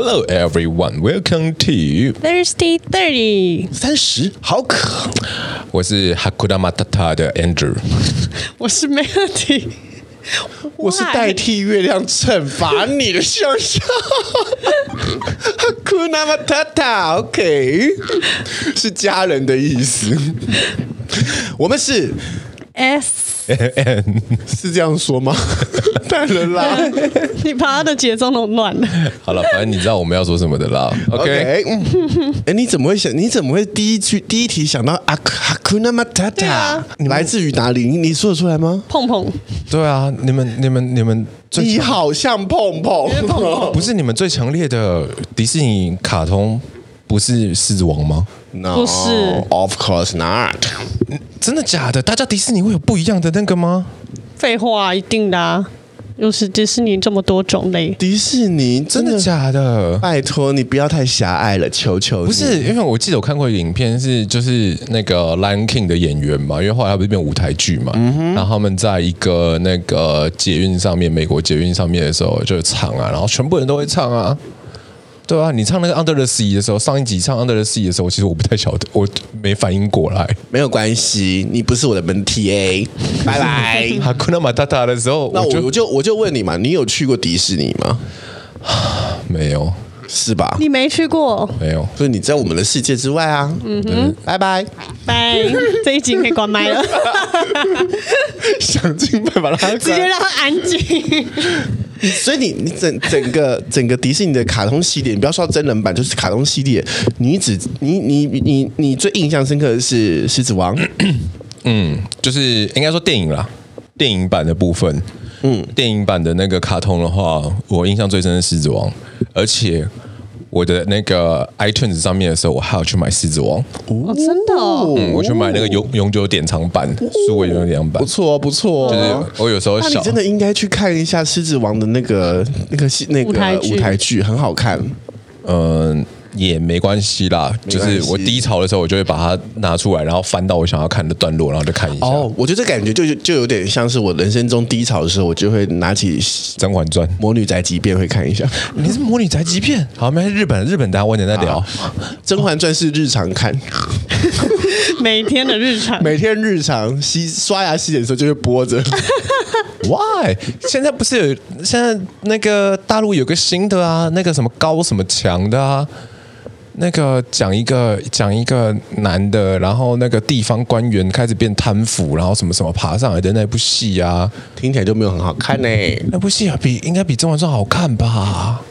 Hello everyone, welcome to Thirsty Thirty。三十好渴，我是 Hakuna Matata 的 Andrew，我是 Melody，我是代替月亮惩罚你的想象。Hakuna Matata，OK，是家人的意思。我们是 S。 是这样说吗？太人啦！你把他的节奏弄乱了。好了，反正你知道我们要说什么的啦。OK，哎 Okay、欸，你怎么会想？你怎么会第一句第一题想到阿阿库纳马塔塔？啊、你来自于哪里？你你说得出来吗？碰碰。对啊，你们你们你们最，你好像碰碰不是你们最强烈的迪士尼卡通，不是狮子王吗？No, 不是，Of course not。真的假的？大家迪士尼会有不一样的那个吗？废话，一定的啊！又是迪士尼这么多种类。迪士尼真的，假的？拜托你不要太狭隘了，求求你。不是，因为我记得我看过一个影片，是就是那个《Lion King》的演员嘛，因为后来他不是变舞台剧嘛，嗯、然后他们在一个那个捷运上面，美国捷运上面的时候就唱啊，然后全部人都会唱啊。对啊，你唱那个 Under the Sea 的时候，上一集唱 Under the Sea 的时候，其实我不太晓得，我没反应过来。没有关系，你不是我的门 TA，拜拜。哈库纳马塔塔的时候，那我就我就我就问你嘛，你有去过迪士尼吗？没有，是吧？你没去过，没有，所以你在我们的世界之外啊。嗯哼，拜拜。拜，这一集可以关麦了。想尽办法让他直接让他安静。所以你你整整个整个迪士尼的卡通系列，你不要说真人版，就是卡通系列，你只你你你你最印象深刻的是狮子王，嗯，就是应该说电影啦，电影版的部分，嗯，电影版的那个卡通的话，我印象最深的是狮子王，而且。我的那个 iTunes 上面的时候，我还要去买《狮子王》哦，真的，哦，嗯，我去买那个永永久典藏版，数位永久典藏版，不错不错。就是我有时候想，你真的应该去看一下《狮子王》的那个那个戏那个舞台剧，很好看，嗯。也没关系啦，就是我低潮的时候，我就会把它拿出来，然后翻到我想要看的段落，然后就看一下。哦，我觉得这感觉就就有点像是我人生中低潮的时候，我就会拿起《甄嬛传》《魔女宅急便》会看一下。你是《魔女宅急便》？好，没日本日本，等下晚点再聊。《甄嬛传》是日常看，每天的日常，每天日常洗刷牙洗脸的时候就会播着。Why？现在不是有现在那个大陆有个新的啊，那个什么高什么强的啊？那个讲一个讲一个男的，然后那个地方官员开始变贪腐，然后什么什么爬上来的那部戏啊，听起来就没有很好看呢。那部戏比应该比《甄嬛传》好看吧？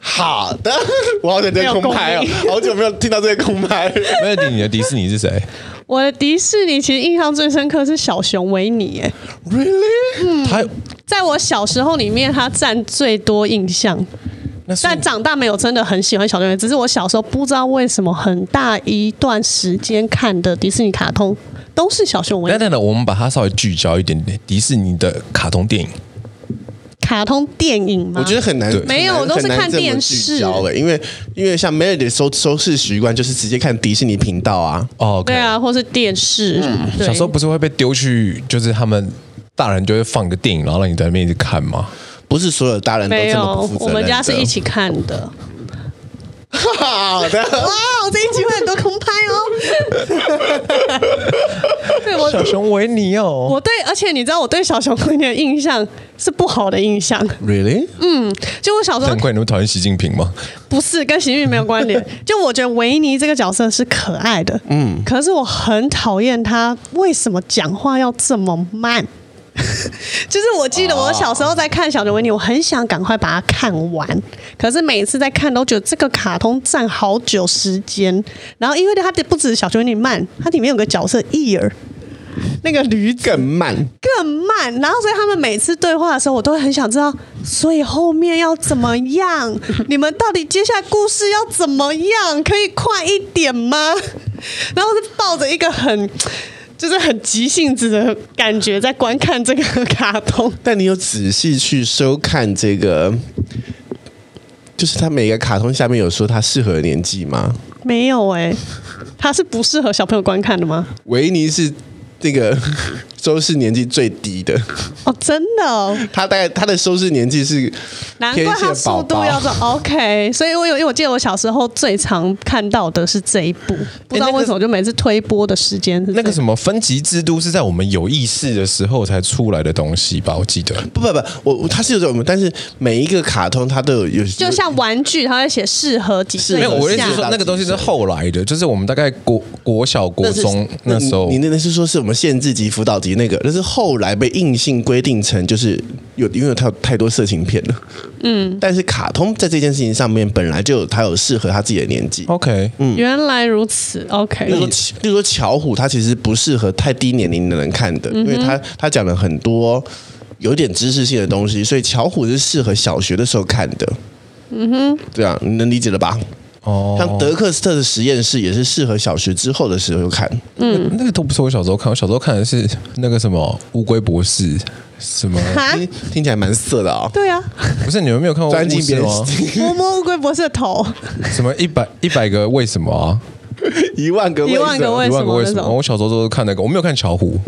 好的，我好久没有空拍哦，好久没有听到这个空拍。没有你的迪士尼是谁？我的迪士尼其实印象最深刻是小熊维尼，哎，Really？嗯，他在我小时候里面，他占最多印象。但长大没有真的很喜欢小熊维尼，只是我小时候不知道为什么很大一段时间看的迪士尼卡通都是小熊维尼。等等等，我们把它稍微聚焦一点点，迪士尼的卡通电影。卡通电影吗？我觉得很难，没有，我都是看电视。因为因为像 Melody 收收视习惯就是直接看迪士尼频道啊。哦，对啊，或是电视。嗯、小时候不是会被丢去，就是他们大人就会放一个电影，然后让你在那边一直看吗？不是所有大人都这么不负责。我们家是一起看的。好的，哇，我这一集会很多空拍哦。对，我小熊维尼哦，我对，而且你知道我对小熊维尼的印象是不好的印象。Really？嗯，就我小时候。难怪你们讨厌习近平吗？不是，跟习近平没有关联。就我觉得维尼这个角色是可爱的，嗯，可是我很讨厌他为什么讲话要这么慢。就是我记得我小时候在看小熊维尼，我很想赶快把它看完，可是每次在看都觉得这个卡通占好久时间。然后因为它不止小熊维尼慢，它里面有个角色伊尔，那个驴更慢更慢。然后所以他们每次对话的时候，我都会很想知道，所以后面要怎么样？你们到底接下来故事要怎么样？可以快一点吗？然后是抱着一个很。就是很急性子的感觉，在观看这个卡通。但你有仔细去收看这个？就是它每个卡通下面有说它适合的年纪吗？没有哎、欸，他是不适合小朋友观看的吗？维尼是那个收视年纪最低的。哦，真的哦，他大概他的收视年纪是难怪他速度要走 OK。所以我有，因为我记得我小时候最常看到的是这一部，不知道为什么就每次推播的时间是那个什么分级制度是在我们有意识的时候才出来的东西吧？我记得。不不不，我他是有这种，但是每一个卡通它都有有，就像玩具，它会写适合几岁。没有，我意思是说那个东西是后来的，就是我们大概国国小国中那时候。你那那是说是我们限制级辅导级那个，但是后来被硬性规定成就是有，因为他有太多色情片了。嗯，但是卡通在这件事情上面本来就有它有适合他自己的年纪。OK，嗯，原来如此。OK，比如说，比如说巧虎，它其实不适合太低年龄的人看的，因为它它讲了很多。有点知识性的东西，所以巧虎是适合小学的时候看的。嗯哼，对啊你能理解了吧？哦，像德克斯特的实验室也是适合小学之后的时候看。嗯，那个都不是我小时候看，我小时候看的是那个什么乌龟博士，什么听，听起来蛮色的啊、哦。对啊，不是你们没有看过乌龟吗？摸摸乌龟博士的头。什么一百一百个为什么啊？一万个一万个为什么？一万个为什么？我小时候都是看那个，我没有看巧虎。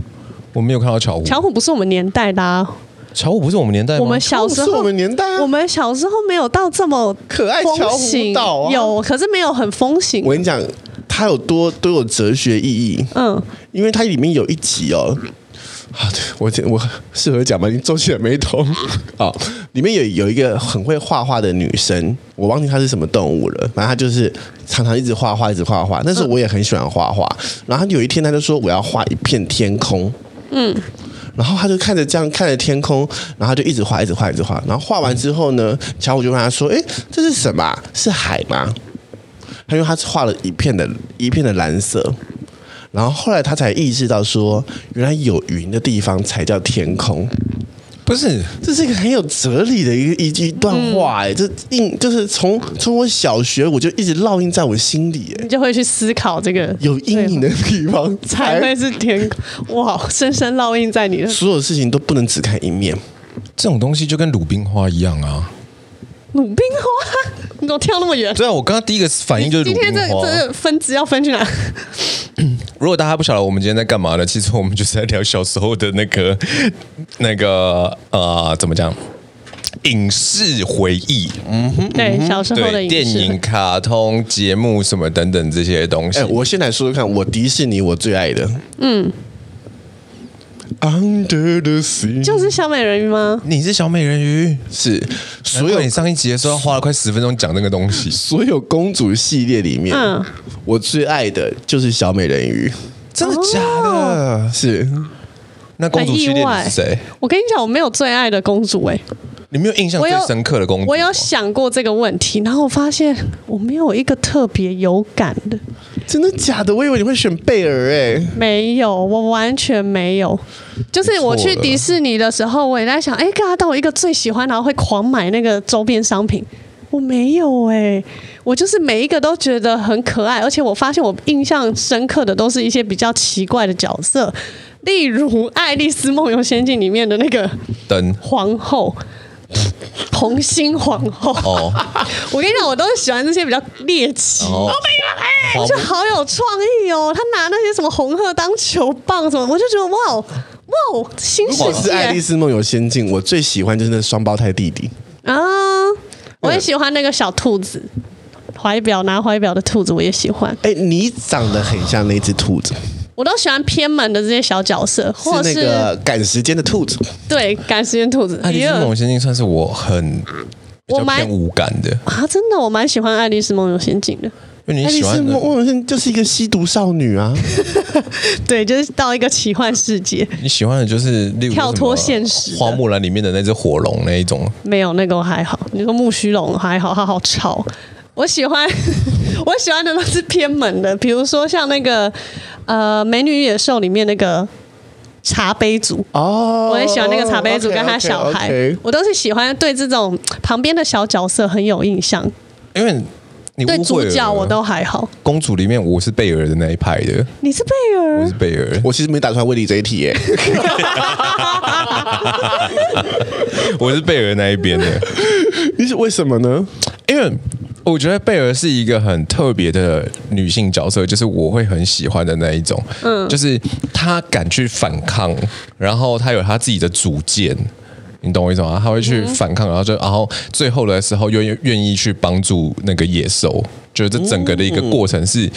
我没有看到巧虎，巧虎不是我们年代的啊。巧虎不是我们年代吗？我们小时候，我们年代啊。我们小时候没有到这么可爱巧虎到啊，有，可是没有很风行。我跟你讲，它有多都有哲学意义。嗯，因为它里面有一集哦。好的，我我适合讲吗？你皱起了眉头。好，里面有有一个很会画画的女生，我忘记她是什么动物了。反正她就是常常一直画画，一直画画。但是我也很喜欢画画。然后有一天，她就说我要画一片天空。嗯，然后他就看着这样看着天空，然后就一直画，一直画，一直画。然后画完之后呢，巧虎就问他说：“哎，这是什么？是海吗？”他因为他画了一片的一片的蓝色，然后后来他才意识到说，原来有云的地方才叫天空。不是，这是一个很有哲理的一个一一段话哎，这印就是从从我小学我就一直烙印在我心里哎，你就会去思考这个有阴影的地方才会是天哇，深深烙印在你的所有事情都不能只看一面，这种东西就跟鲁冰花一样啊。鲁冰花，你怎么跳那么远？对啊，我刚刚第一个反应就是鲁冰花。今天这这个分支要分去哪？如果大家不晓得我们今天在干嘛呢？其实我们就是在聊小时候的那个那个呃，怎么讲？影视回忆。嗯哼，对，小时候的电影、卡通、节目什么等等这些东西。哎，我先来说说看，我迪士尼我最爱的，嗯。Under the sea，就是小美人鱼吗？你是小美人鱼，是所有你上一集的时候花了快十分钟讲那个东西。所有公主系列里面，嗯，我最爱的就是小美人鱼。真的假的？哦、是。那公主系列是谁？我跟你讲，我没有最爱的公主哎、欸。你没有印象最深刻的工作我？我有想过这个问题，然后我发现我没有一个特别有感的。真的假的？我以为你会选贝尔诶。没有，我完全没有。就是我去迪士尼的时候，我也在想，哎，跟他到我一个最喜欢，然后会狂买那个周边商品。我没有哎，我就是每一个都觉得很可爱，而且我发现我印象深刻的都是一些比较奇怪的角色，例如《爱丽丝梦游仙境》里面的那个灯皇后。红心皇后，哦、我跟你讲，我都是喜欢这些比较猎奇，哦，我觉得好有创意哦。他拿那些什么红鹤当球棒什么，我就觉得哇哇，新世界。爱丽丝梦游仙境，我最喜欢就是那双胞胎弟弟啊，我也喜欢那个小兔子，怀表拿怀表的兔子，我也喜欢。哎、欸，你长得很像那只兔子。我都喜欢偏门的这些小角色，或者是那个赶时间的兔子。对，赶时间兔子。爱丽丝梦游仙境算是我很比较偏无感的啊，真的，我蛮喜欢爱丽丝梦游仙境的。因为你喜欢爱丽丝梦游仙境就是一个吸毒少女啊，对，就是到一个奇幻世界。你喜欢的就是例如跳脱现实，花木兰里面的那只火龙那一种。没有那个我还好，你说木须龙还好，它好吵。我喜欢，我喜欢的都是偏门的，比如说像那个。呃，美女与野兽里面那个茶杯族哦，oh, 我很喜欢那个茶杯族跟他小孩，okay, okay, okay. 我都是喜欢对这种旁边的小角色很有印象。因为你对主角我都还好。公主里面我是贝儿的那一派的，你是贝儿，我是贝儿，我其实没打算问你这一题耶。我是贝儿那一边的，你是为什么呢？因为我觉得贝儿是一个很特别的女性角色，就是我会很喜欢的那一种。嗯，就是她敢去反抗，然后她有她自己的主见，你懂我意思吗？她会去反抗，然后就然后最后的时候又愿意去帮助那个野兽，就是这整个的一个过程是。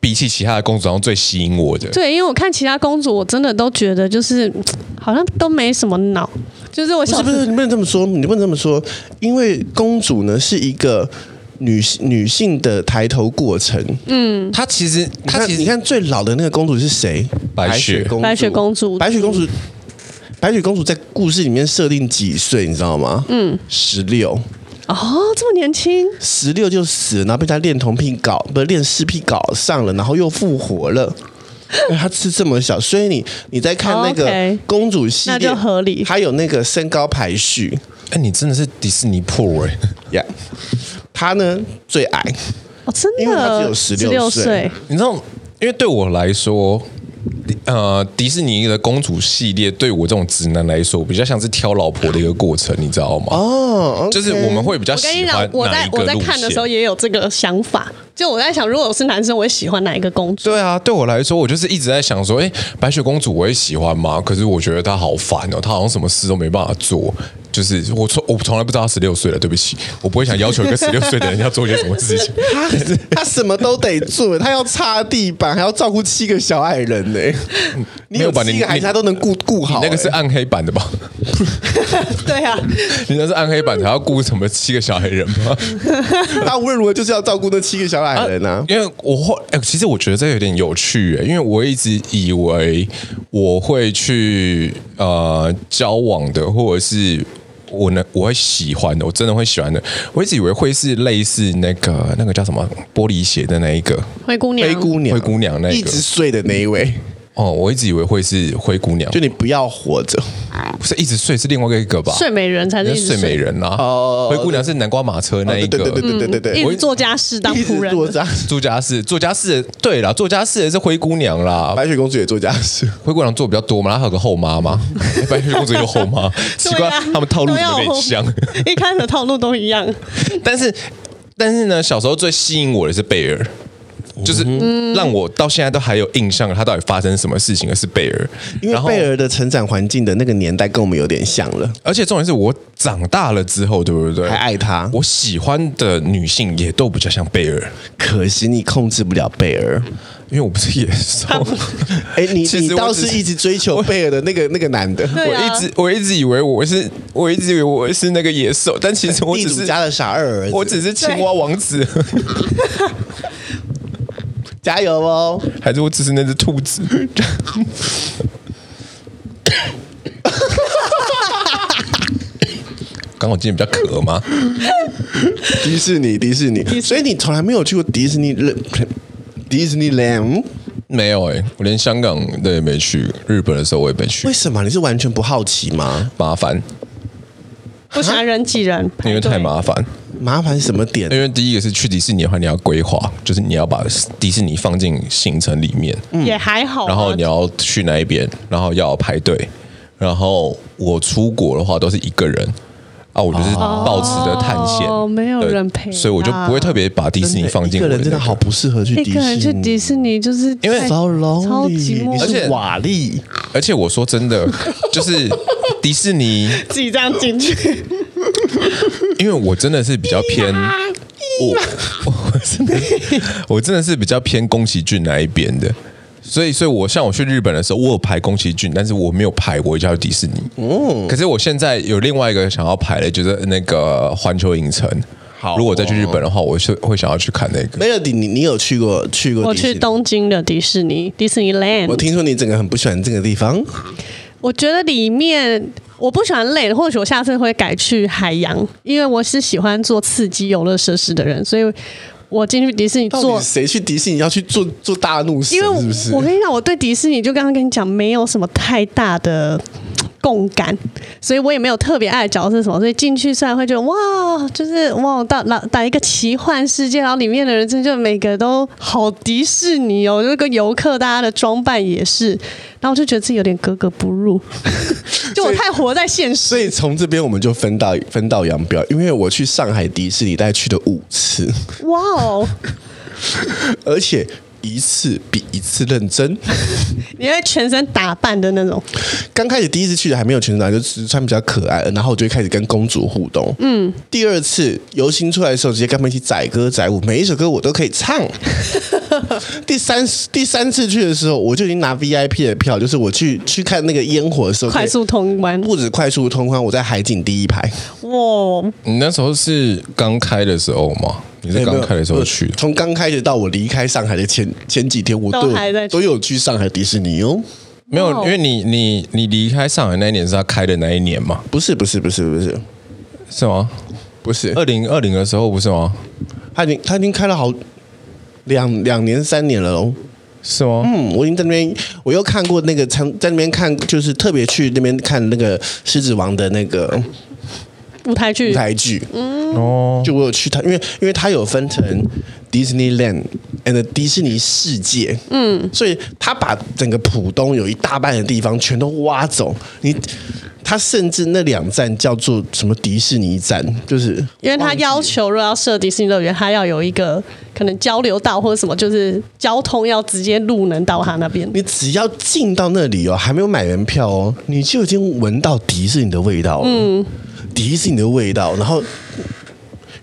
比起其他的公主，然后最吸引我的。对，因为我看其他公主，我真的都觉得就是好像都没什么脑。就是我想，不是不是，你不能这么说，你不能这么说，因为公主呢是一个女女性的抬头过程。嗯，她其实她其实你看最老的那个公主是谁？白雪公主。白雪公主。白雪公主。白雪公主在故事里面设定几岁？你知道吗？嗯，十六。哦，这么年轻，十六就死了，然后被他恋童癖搞，不是恋尸癖搞上了，然后又复活了。他吃这么小，所以你你在看那个公主系列，那就合理。还有那个身高排序，哎，你真的是迪士尼破哎呀！他呢最矮哦，真的，因为他只有十六岁。你知道，因为对我来说。呃，迪士尼的公主系列对我这种直男来说，比较像是挑老婆的一个过程，你知道吗？哦，就是我们会比较喜欢。我在我在看的时候也有这个想法，就我在想，如果我是男生，我会喜欢哪一个公主？对啊，对我来说，我就是一直在想说，哎，白雪公主我会喜欢吗？可是我觉得她好烦哦，她好像什么事都没办法做。就是我从我从来不知道他十六岁了，对不起，我不会想要求一个十六岁的人要做些什么事情。他他什么都得做，他要擦地板，还要照顾七个小矮人呢。你有七个孩子，他都能顾顾好。那个是暗黑版的吧？对啊，你那是暗黑版的，还要顾什么七个小矮人吗？他无论如何就是要照顾那七个小矮人啊。因为我后哎，其实我觉得这有点有趣哎，因为我一直以为我会去呃交往的，或者是。我呢，我会喜欢的，我真的会喜欢的。我一直以为会是类似那个那个叫什么玻璃鞋的那一个灰姑娘，灰姑娘，灰姑娘那个一直睡的那一位。哦，我一直以为会是灰姑娘，就你不要活着，不是一直睡是另外一个吧？睡美人才是睡。美人啊！哦，灰姑娘是南瓜马车那一个，对对对对对对，一直做家事当仆人，做家做家事做家事，对啦，做家事的是灰姑娘啦，白雪公主也做家事，灰姑娘做比较多嘛，她还有个后妈嘛，白雪公主有后妈，奇怪，他们套路有点像？一开始套路都一样，但是但是呢，小时候最吸引我的是贝儿。就是让我到现在都还有印象，他到底发生什么事情的是贝尔，因为贝尔的成长环境的那个年代跟我们有点像了，而且重点是我长大了之后，对不对？还爱他，我喜欢的女性也都比较像贝尔，可惜你控制不了贝尔，因为我不是野兽。哎，你 你倒是一直追求贝尔的那个那个男的，我一直我一直以为我是我一直以为我是那个野兽，但其实我只是 家的傻二儿子，我只是青蛙王子。加油哦！还是我只是那只兔子？刚好今天比较渴吗？迪士尼，迪士尼，所以你从来没有去过迪士尼迪士尼 land？没有哎、欸，我连香港的也没去，日本的时候我也没去。为什么？你是完全不好奇吗？麻烦，不喜欢人挤人，因为太麻烦。麻烦什么点？因为第一个是去迪士尼的话，你要规划，就是你要把迪士尼放进行程里面，也还好。然后你要去那一边，然后要排队。然后我出国的话都是一个人啊，我就是抱持着探险，哦，没有人陪，所以我就不会特别把迪士尼放进。一个人真的好不适合去迪士尼。一个人去迪士尼就是因为超超寂寞，而且瓦力。而且我说真的，就是迪士尼自己这样进去。因为我真的是比较偏，我 我真的我真的是比较偏宫崎骏那一边的，所以所以，我像我去日本的时候，我有排宫崎骏，但是我没有排过一家迪士尼。嗯，可是我现在有另外一个想要排的，就是那个环球影城。好，如果再去日本的话，我是会想要去看那个。Melody，你你有去过去过？我去东京的迪士尼，迪士尼 Land。我听说你整个很不喜欢这个地方。我觉得里面我不喜欢累，或许我下次会改去海洋，因为我是喜欢做刺激游乐设施的人，所以我进去迪士尼做。谁去迪士尼要去做做大怒神？因为是不是？我跟你讲，我对迪士尼就刚刚跟你讲，没有什么太大的共感，所以我也没有特别爱的角色是什么，所以进去虽然会觉得哇，就是哇到到到一个奇幻世界，然后里面的人真的就每个都好迪士尼哦，那个游客大家的装扮也是，然后我就觉得自己有点格格不入，就我太活在现实。所以从这边我们就分道分道扬镳，因为我去上海迪士尼大概去了五次，哇哦，而且。一次比一次认真，你会全身打扮的那种。刚开始第一次去的还没有全身打扮，就只是穿比较可爱，然后我就开始跟公主互动。嗯，第二次游行出来的时候，直接跟他们一起载歌载舞，每一首歌我都可以唱。第三第三次去的时候，我就已经拿 VIP 的票，就是我去去看那个烟火的时候，快速通关，不止快速通关，我在海景第一排。哇，你那时候是刚开的时候吗？你是刚开的时候去的？从刚开始到我离开上海的前前几天，我都有都有去上海迪士尼哦。没有，因为你你你离开上海那一年是他开的那一年嘛？不是不是不是不是，是吗？不是二零二零的时候不是吗？他已经他已经开了好两两年三年了哦。是吗？嗯，我已经在那边，我又看过那个在在那边看，就是特别去那边看那个狮子王的那个。舞台剧，舞台剧，嗯，哦，就我有去它，因为因为它有分成 Disneyland and 迪士尼世界，嗯，所以他把整个浦东有一大半的地方全都挖走，你，他甚至那两站叫做什么迪士尼站，就是因为他要求，若要设迪士尼乐园，他要有一个可能交流道或者什么，就是交通要直接路能到他那边。你只要进到那里哦，还没有买门票哦，你就已经闻到迪士尼的味道了，嗯。迪士尼的味道，然后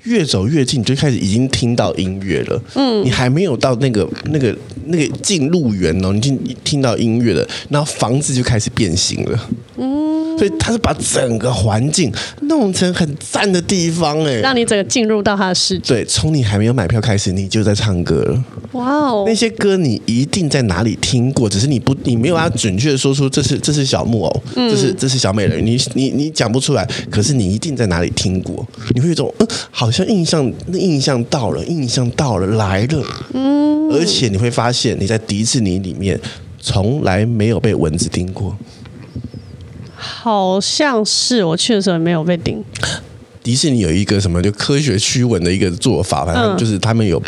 越走越近，就开始已经听到音乐了。嗯，你还没有到那个那个那个进入园哦，你已经听到音乐了，然后房子就开始变形了。嗯，所以他是把整个环境弄成很赞的地方，哎，让你整个进入到他的世界。对，从你还没有买票开始，你就在唱歌了。哇哦！那些歌你一定在哪里听过，只是你不，你没有要准确的说出这是这是小木偶，这是这是小美人，你你你讲不出来，可是你一定在哪里听过，你会有一种嗯，好像印象那印象到了，印象到了来了，嗯，而且你会发现你在迪士尼里面从来没有被蚊子叮过，好像是我去的时候也没有被叮。迪士尼有一个什么就科学驱蚊的一个做法，反正就是他们有。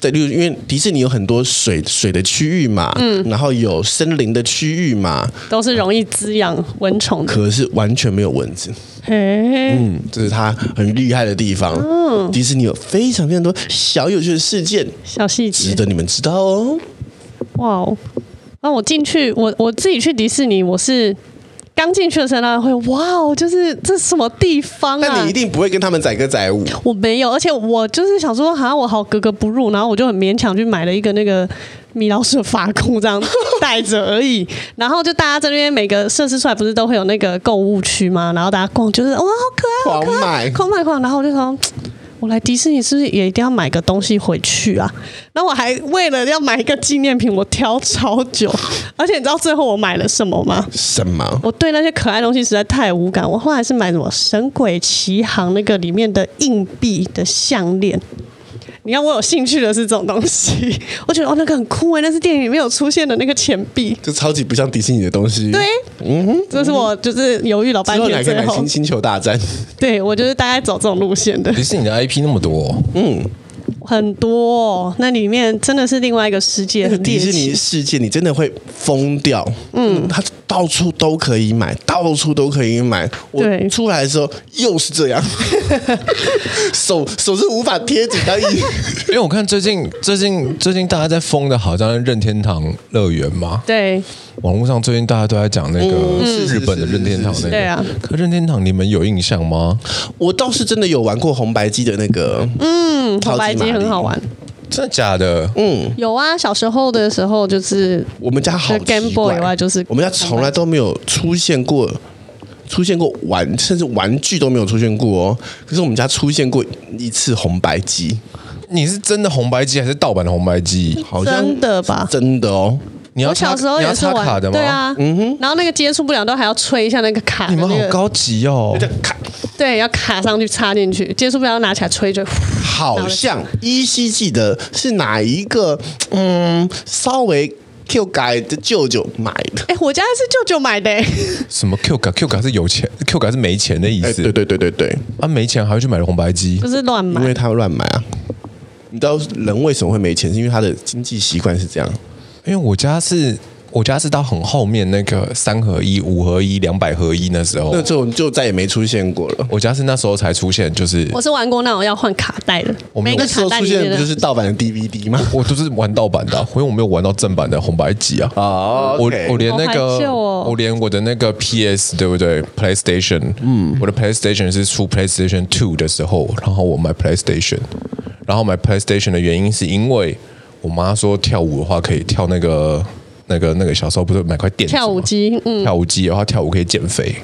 在例如，因为迪士尼有很多水水的区域嘛，嗯，然后有森林的区域嘛，都是容易滋养蚊虫的。可是完全没有蚊子，嘿，嗯，这是它很厉害的地方。嗯，迪士尼有非常非常多小有趣的事件、小细节，值得你们知道哦。哇哦，那我进去，我我自己去迪士尼，我是。刚进去的时候，他会哇哦，就是这是什么地方啊？但你一定不会跟他们载歌载舞。我没有，而且我就是想说，好像我好格格不入，然后我就很勉强去买了一个那个米老鼠的发箍，这样戴着而已。然后就大家在那边每个设施出来，不是都会有那个购物区吗？然后大家逛，就是哇，好可爱，好可爱，狂买狂。然后我就说。我来迪士尼是不是也一定要买个东西回去啊？然后我还为了要买一个纪念品，我挑超久。而且你知道最后我买了什么吗？什么？我对那些可爱东西实在太无感。我后来是买什么《神鬼奇航》那个里面的硬币的项链。你看我有兴趣的是这种东西，我觉得哦那个很酷哎，那是电影里面有出现的那个钱币，就超级不像迪士尼的东西。对，嗯哼，这是我就是犹豫老半天之后，最后星星球大战。对，我就是大概走这种路线的。迪士尼的 IP 那么多，嗯。很多，哦那里面真的是另外一个世界。那个迪士尼世界，你真的会疯掉。嗯，它到处都可以买，到处都可以买。我出来的时候又是这样，手手是无法贴紧到一。因为我看最近最近最近大家在疯的，好像任天堂乐园嘛。对。网络上最近大家都在讲那个日本的任天堂那个，对啊。可任天堂你们有印象吗？我倒是真的有玩过红白机的那个，嗯，红白机很好玩。真的假的？嗯，有啊。小时候的时候就是我们家好 Game Boy 以外，就是我们家从来都没有出现过出现过玩，甚至玩具都没有出现过哦。可是我们家出现过一次红白机。你是真的红白机还是盗版的红白机？好像真的吧？真的哦。你要小时候也是玩卡的吗？对啊，嗯哼，然后那个接触不了都还要吹一下那个卡。你们好高级哦！卡，对，要卡上去插进去，接触不了拿起来吹就。好像依稀记得是哪一个，嗯，稍微 Q 改的舅舅买的。哎，我家是舅舅买的。什么 Q 改？Q 改是有钱，Q 改是没钱的意思。对对对对对，啊，没钱还会去买红白机，不是乱买，因为他乱买啊。你知道人为什么会没钱？是因为他的经济习惯是这样。因为我家是。我家是到很后面那个三合一、五合一、两百合一那时候，那这种就再也没出现过了。我家是那时候才出现，就是我是玩过那种要换卡带的，我们每个卡带出现不就是盗版的 DVD 吗？我都是玩盗版的，因为我没有玩到正版的红白机啊。啊，我我连那个，哦、我连我的那个 PS 对不对？PlayStation，嗯，我的 PlayStation 是出 PlayStation Two 的时候，然后我买 PlayStation，然后买 PlayStation 的原因是因为我妈说跳舞的话可以跳那个。那个那个小时候不是买块垫跳舞机，嗯，跳舞机的话跳舞可以减肥，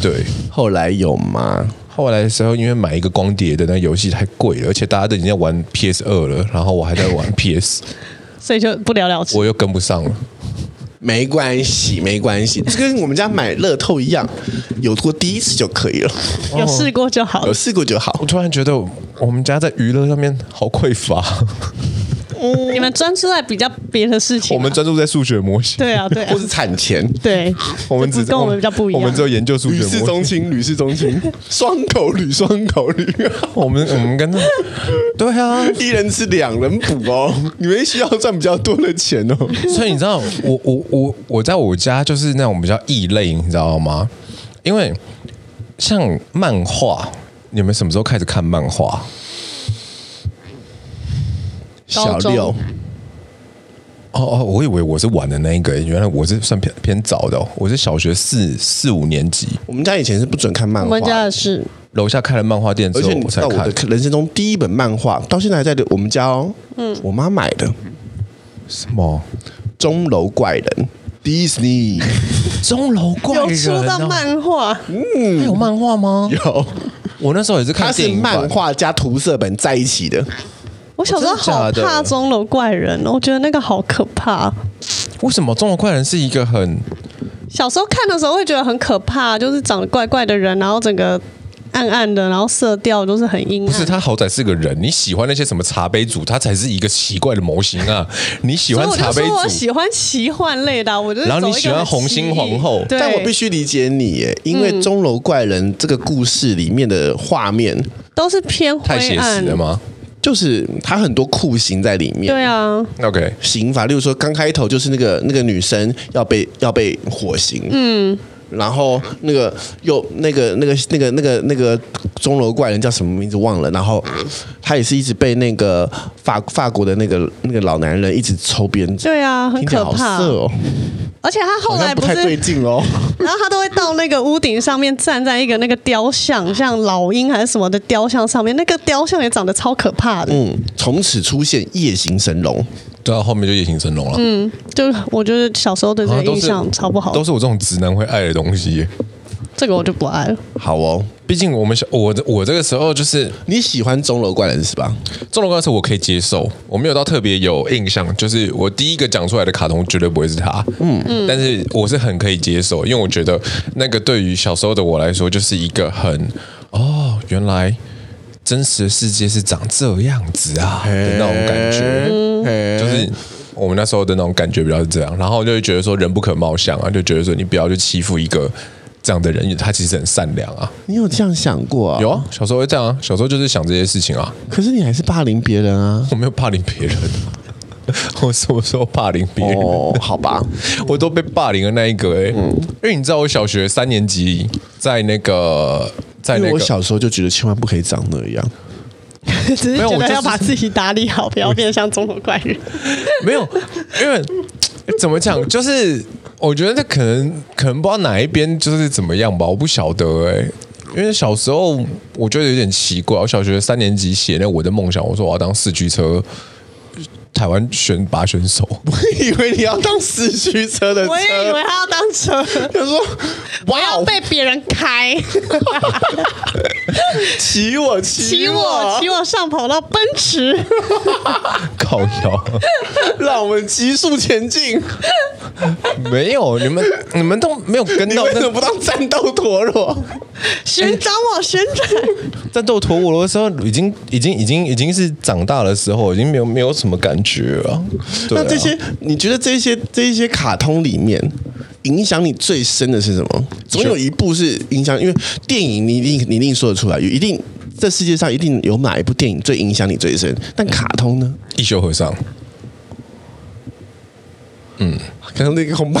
对。后来有吗？后来的时候，因为买一个光碟的那游戏太贵了，而且大家都已经在玩 PS 二了，然后我还在玩 PS，所以就不了了之。我又跟不上了。没关系，没关系，就跟我们家买乐透一样，有过第一次就可以了，有试过就好，有试过就好。我突然觉得我们家在娱乐上面好匮乏。你们专注在比较别的事情，我们专注在数学模型，对啊，对啊，或是产钱，对，我们只跟我们比较不一样，我们只有研究数学模型，屡试中青，屡试中青，双口吕，双口吕，我们我们跟他，对啊，一人吃两人补哦，你们需要赚比较多的钱哦，所以你知道，我我我我在我家就是那种比较异类，你知道吗？因为像漫画，你们什么时候开始看漫画？小六，哦哦，我以为我是晚的那一个，原来我是算偏偏早的，哦，我是小学四四五年级。我们家以前是不准看漫画，我们家的是楼下开了漫画店之后我才看。我的人生中第一本漫画，到现在还在我们家哦。嗯，我妈买的。什么？钟楼怪人？Disney？钟楼怪人，哦，有出到漫画？嗯，有漫画吗？有。我那时候也是看电影，它是漫画加涂色本在一起的。我小时候好怕钟楼怪人，我觉得那个好可怕。为什么钟楼怪人是一个很……小时候看的时候会觉得很可怕，就是长得怪怪的人，然后整个暗暗的，然后色调都是很阴暗。不是，他好歹是个人。你喜欢那些什么茶杯组，他才是一个奇怪的模型啊！你喜欢茶杯组，我，我喜欢奇幻类的，我就然后你喜欢红心皇后，但我必须理解你耶，因为钟楼怪人这个故事里面的画面都是偏灰暗，太写实了吗？就是他很多酷刑在里面。对啊，OK，刑罚，例如说刚开头就是那个那个女生要被要被火刑，嗯，然后那个又那个那个那个那个那个钟楼怪人叫什么名字忘了，然后他也是一直被那个法法国的那个那个老男人一直抽鞭子。对啊，很可怕哦。而且他后来不，不太对劲哦，然后他都会到那个屋顶上面站在一个那个雕像，像老鹰还是什么的雕像上面，那个雕像也长得超可怕的。嗯，从此出现夜行神龙，对啊，后面就夜行神龙了。嗯，就我觉得小时候对这个印象超不好，都是我这种直男会爱的东西。这个我就不爱了。好哦，毕竟我们小我我这个时候就是你喜欢钟楼怪人是吧？钟楼怪人是我可以接受，我没有到特别有印象。就是我第一个讲出来的卡通绝对不会是他，嗯嗯，但是我是很可以接受，因为我觉得那个对于小时候的我来说，就是一个很哦，原来真实的世界是长这样子啊的那种感觉，就是我们那时候的那种感觉比较是这样，然后就会觉得说人不可貌相啊，就觉得说你不要去欺负一个。这样的人，他其实很善良啊。你有这样想过啊？有啊，小时候会这样啊。小时候就是想这些事情啊。可是你还是霸凌别人啊？我没有霸凌别人，我什么时候霸凌别人？哦，好吧，我都被霸凌的那一个哎、欸。嗯，因为你知道，我小学三年级在那个在那个，我小时候就觉得千万不可以长那样。只是觉得要把自己打理好，不要变得像中国怪人。没有，因为怎么讲，就是。我觉得这可能可能不知道哪一边就是怎么样吧，我不晓得哎、欸。因为小时候我觉得有点奇怪，我小学三年级写那我的梦想，我说我要当四驱车台湾选拔选手。我以为你要当四驱车的车，我也以为他要当车。他说我要被别人开，骑我骑我骑我上跑道奔驰，靠腰，让我们急速前进。没有，你们你们都没有跟到，为什么不当战斗陀螺？旋转我旋转，战斗陀螺的时候，已经已经已经已经是长大的时候，已经没有没有什么感觉了。对啊、那这些，你觉得这些这一些卡通里面，影响你最深的是什么？总有一部是影响，因为电影你一定你一定说得出来，一定这世界上一定有哪一部电影最影响你最深？但卡通呢？一休和尚。嗯，刚 刚那个红白，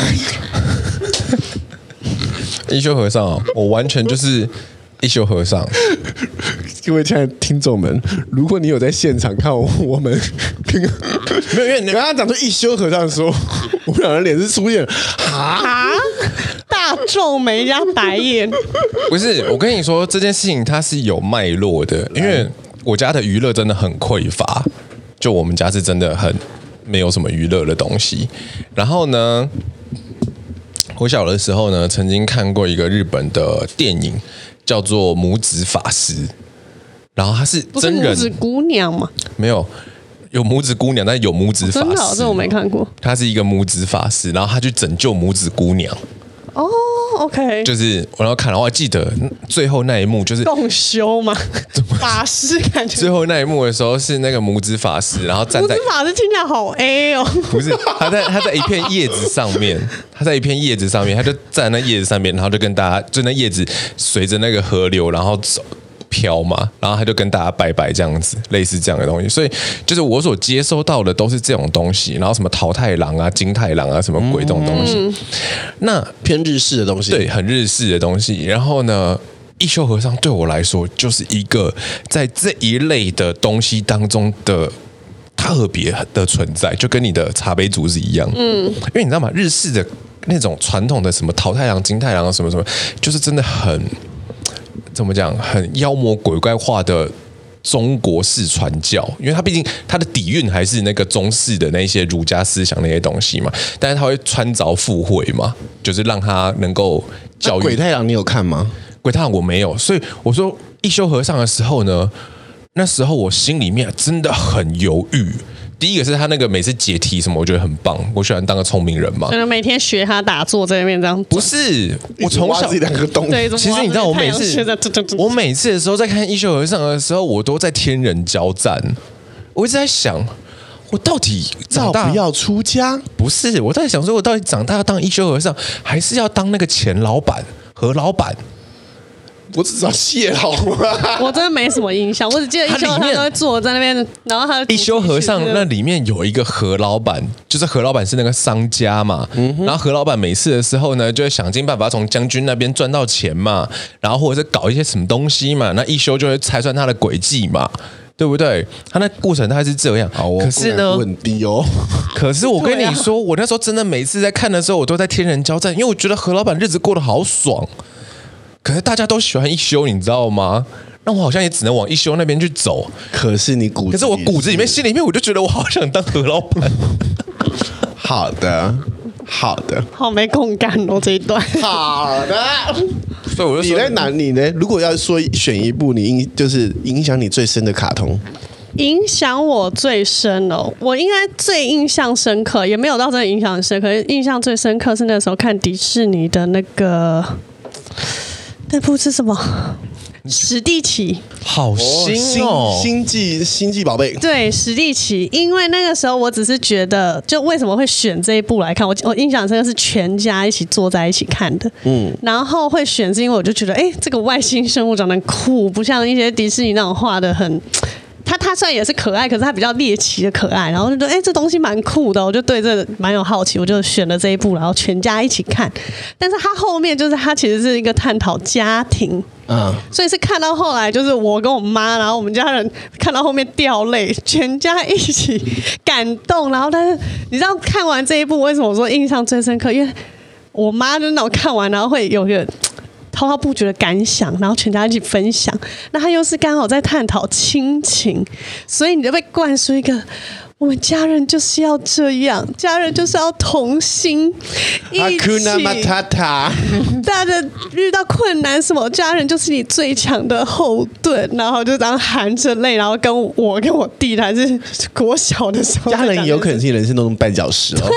一休和尚，我完全就是一休和尚。各位亲爱的听众们，如果你有在现场看我，我们没有，因为你刚刚讲出一休和尚的时候，我们两人脸是出现啊，大皱眉加白眼。不是，我跟你说这件事情它是有脉络的，因为我家的娱乐真的很匮乏，就我们家是真的很。没有什么娱乐的东西。然后呢，我小的时候呢，曾经看过一个日本的电影，叫做《拇指法师》。然后他是真人，拇指姑娘吗？没有，有拇指姑娘，但有拇指法师。这我没看过。他是一个拇指法师，然后他去拯救拇指姑娘。哦、oh，OK，就是我然后看，然后我还记得最后那一幕就是共修嘛，法师感觉。最后那一幕的时候是那个拇指法师，然后站在拇指法师听起来好 A 哦，不是他在他在一片叶子上面，他在一片叶子上面，他就站在那叶子上面，然后就跟大家就那叶子随着那个河流然后走。飘嘛，然后他就跟大家拜拜这样子，类似这样的东西，所以就是我所接收到的都是这种东西，然后什么桃太郎啊、金太郎啊，什么鬼这种东西，嗯、那偏日式的东西，对，很日式的东西。然后呢，一休和尚对我来说就是一个在这一类的东西当中的特别的存在，就跟你的茶杯族是一样，嗯，因为你知道吗？日式的那种传统的什么桃太郎、金太郎什么什么，就是真的很。怎么讲？很妖魔鬼怪化的中国式传教，因为它毕竟它的底蕴还是那个中式的那些儒家思想那些东西嘛。但是它会穿凿附会嘛，就是让他能够教育。鬼太郎你有看吗？鬼太郎我没有，所以我说一休和尚的时候呢，那时候我心里面真的很犹豫。第一个是他那个每次解题什么，我觉得很棒。我喜欢当个聪明人嘛。可能每天学他打坐在那边这样。不是，我从小自己两个洞。对，其实你知道，我每次我每次的时候在看一休和尚的时候，我都在天人交战。我一直在想，我到底长大不要出家？不是，我在想说，我到底长大要当一休和尚，还是要当那个钱老板和老板？我只知道谢老，我真的没什么印象，我只记得一休和尚都会坐在那边，然后他一休和尚那里面有一个何老板，就是何老板是那个商家嘛，嗯、然后何老板每次的时候呢，就会想尽办法从将军那边赚到钱嘛，然后或者是搞一些什么东西嘛，那一休就会拆穿他的诡计嘛，对不对？他那过程他还是这样，好哦、可是呢，很低哦。可是我跟你说，我那时候真的每次在看的时候，我都在天人交战，因为我觉得何老板日子过得好爽。可是大家都喜欢一休，你知道吗？那我好像也只能往一休那边去走。可是你骨子，可是我骨子里面、心里面，我就觉得我好想当何老板。好的，好的，好没共感哦这一段。好的，所以我就说你在哪？里呢？如果要说选一部你影就是影响你最深的卡通，影响我最深哦，我应该最印象深刻，也没有到真的影响深刻。可是印象最深刻是那时候看迪士尼的那个。那部是什么？史蒂奇，好新哦！星际星际宝贝，对，史蒂奇。因为那个时候我只是觉得，就为什么会选这一部来看？我我印象深刻是全家一起坐在一起看的。嗯，然后会选是因为我就觉得，哎，这个外星生物长得酷，不像一些迪士尼那种画的很。他他虽然也是可爱，可是他比较猎奇的可爱，然后就觉得哎，这东西蛮酷的，我就对这个蛮有好奇，我就选了这一部，然后全家一起看。但是他后面就是他其实是一个探讨家庭，嗯，所以是看到后来就是我跟我妈，然后我们家人看到后面掉泪，全家一起感动。然后但是你知道看完这一部为什么我说印象最深刻？因为我妈就那种看完然后会有个。滔滔不绝的感想，然后全家一起分享。那他又是刚好在探讨亲情，所以你就被灌输一个我们家人就是要这样，家人就是要同心一起。大家遇到困难什么，家人就是你最强的后盾。然后就这样含着泪，然后跟我跟我弟还是国小的时候，家人有可能是人生当中绊脚石哦。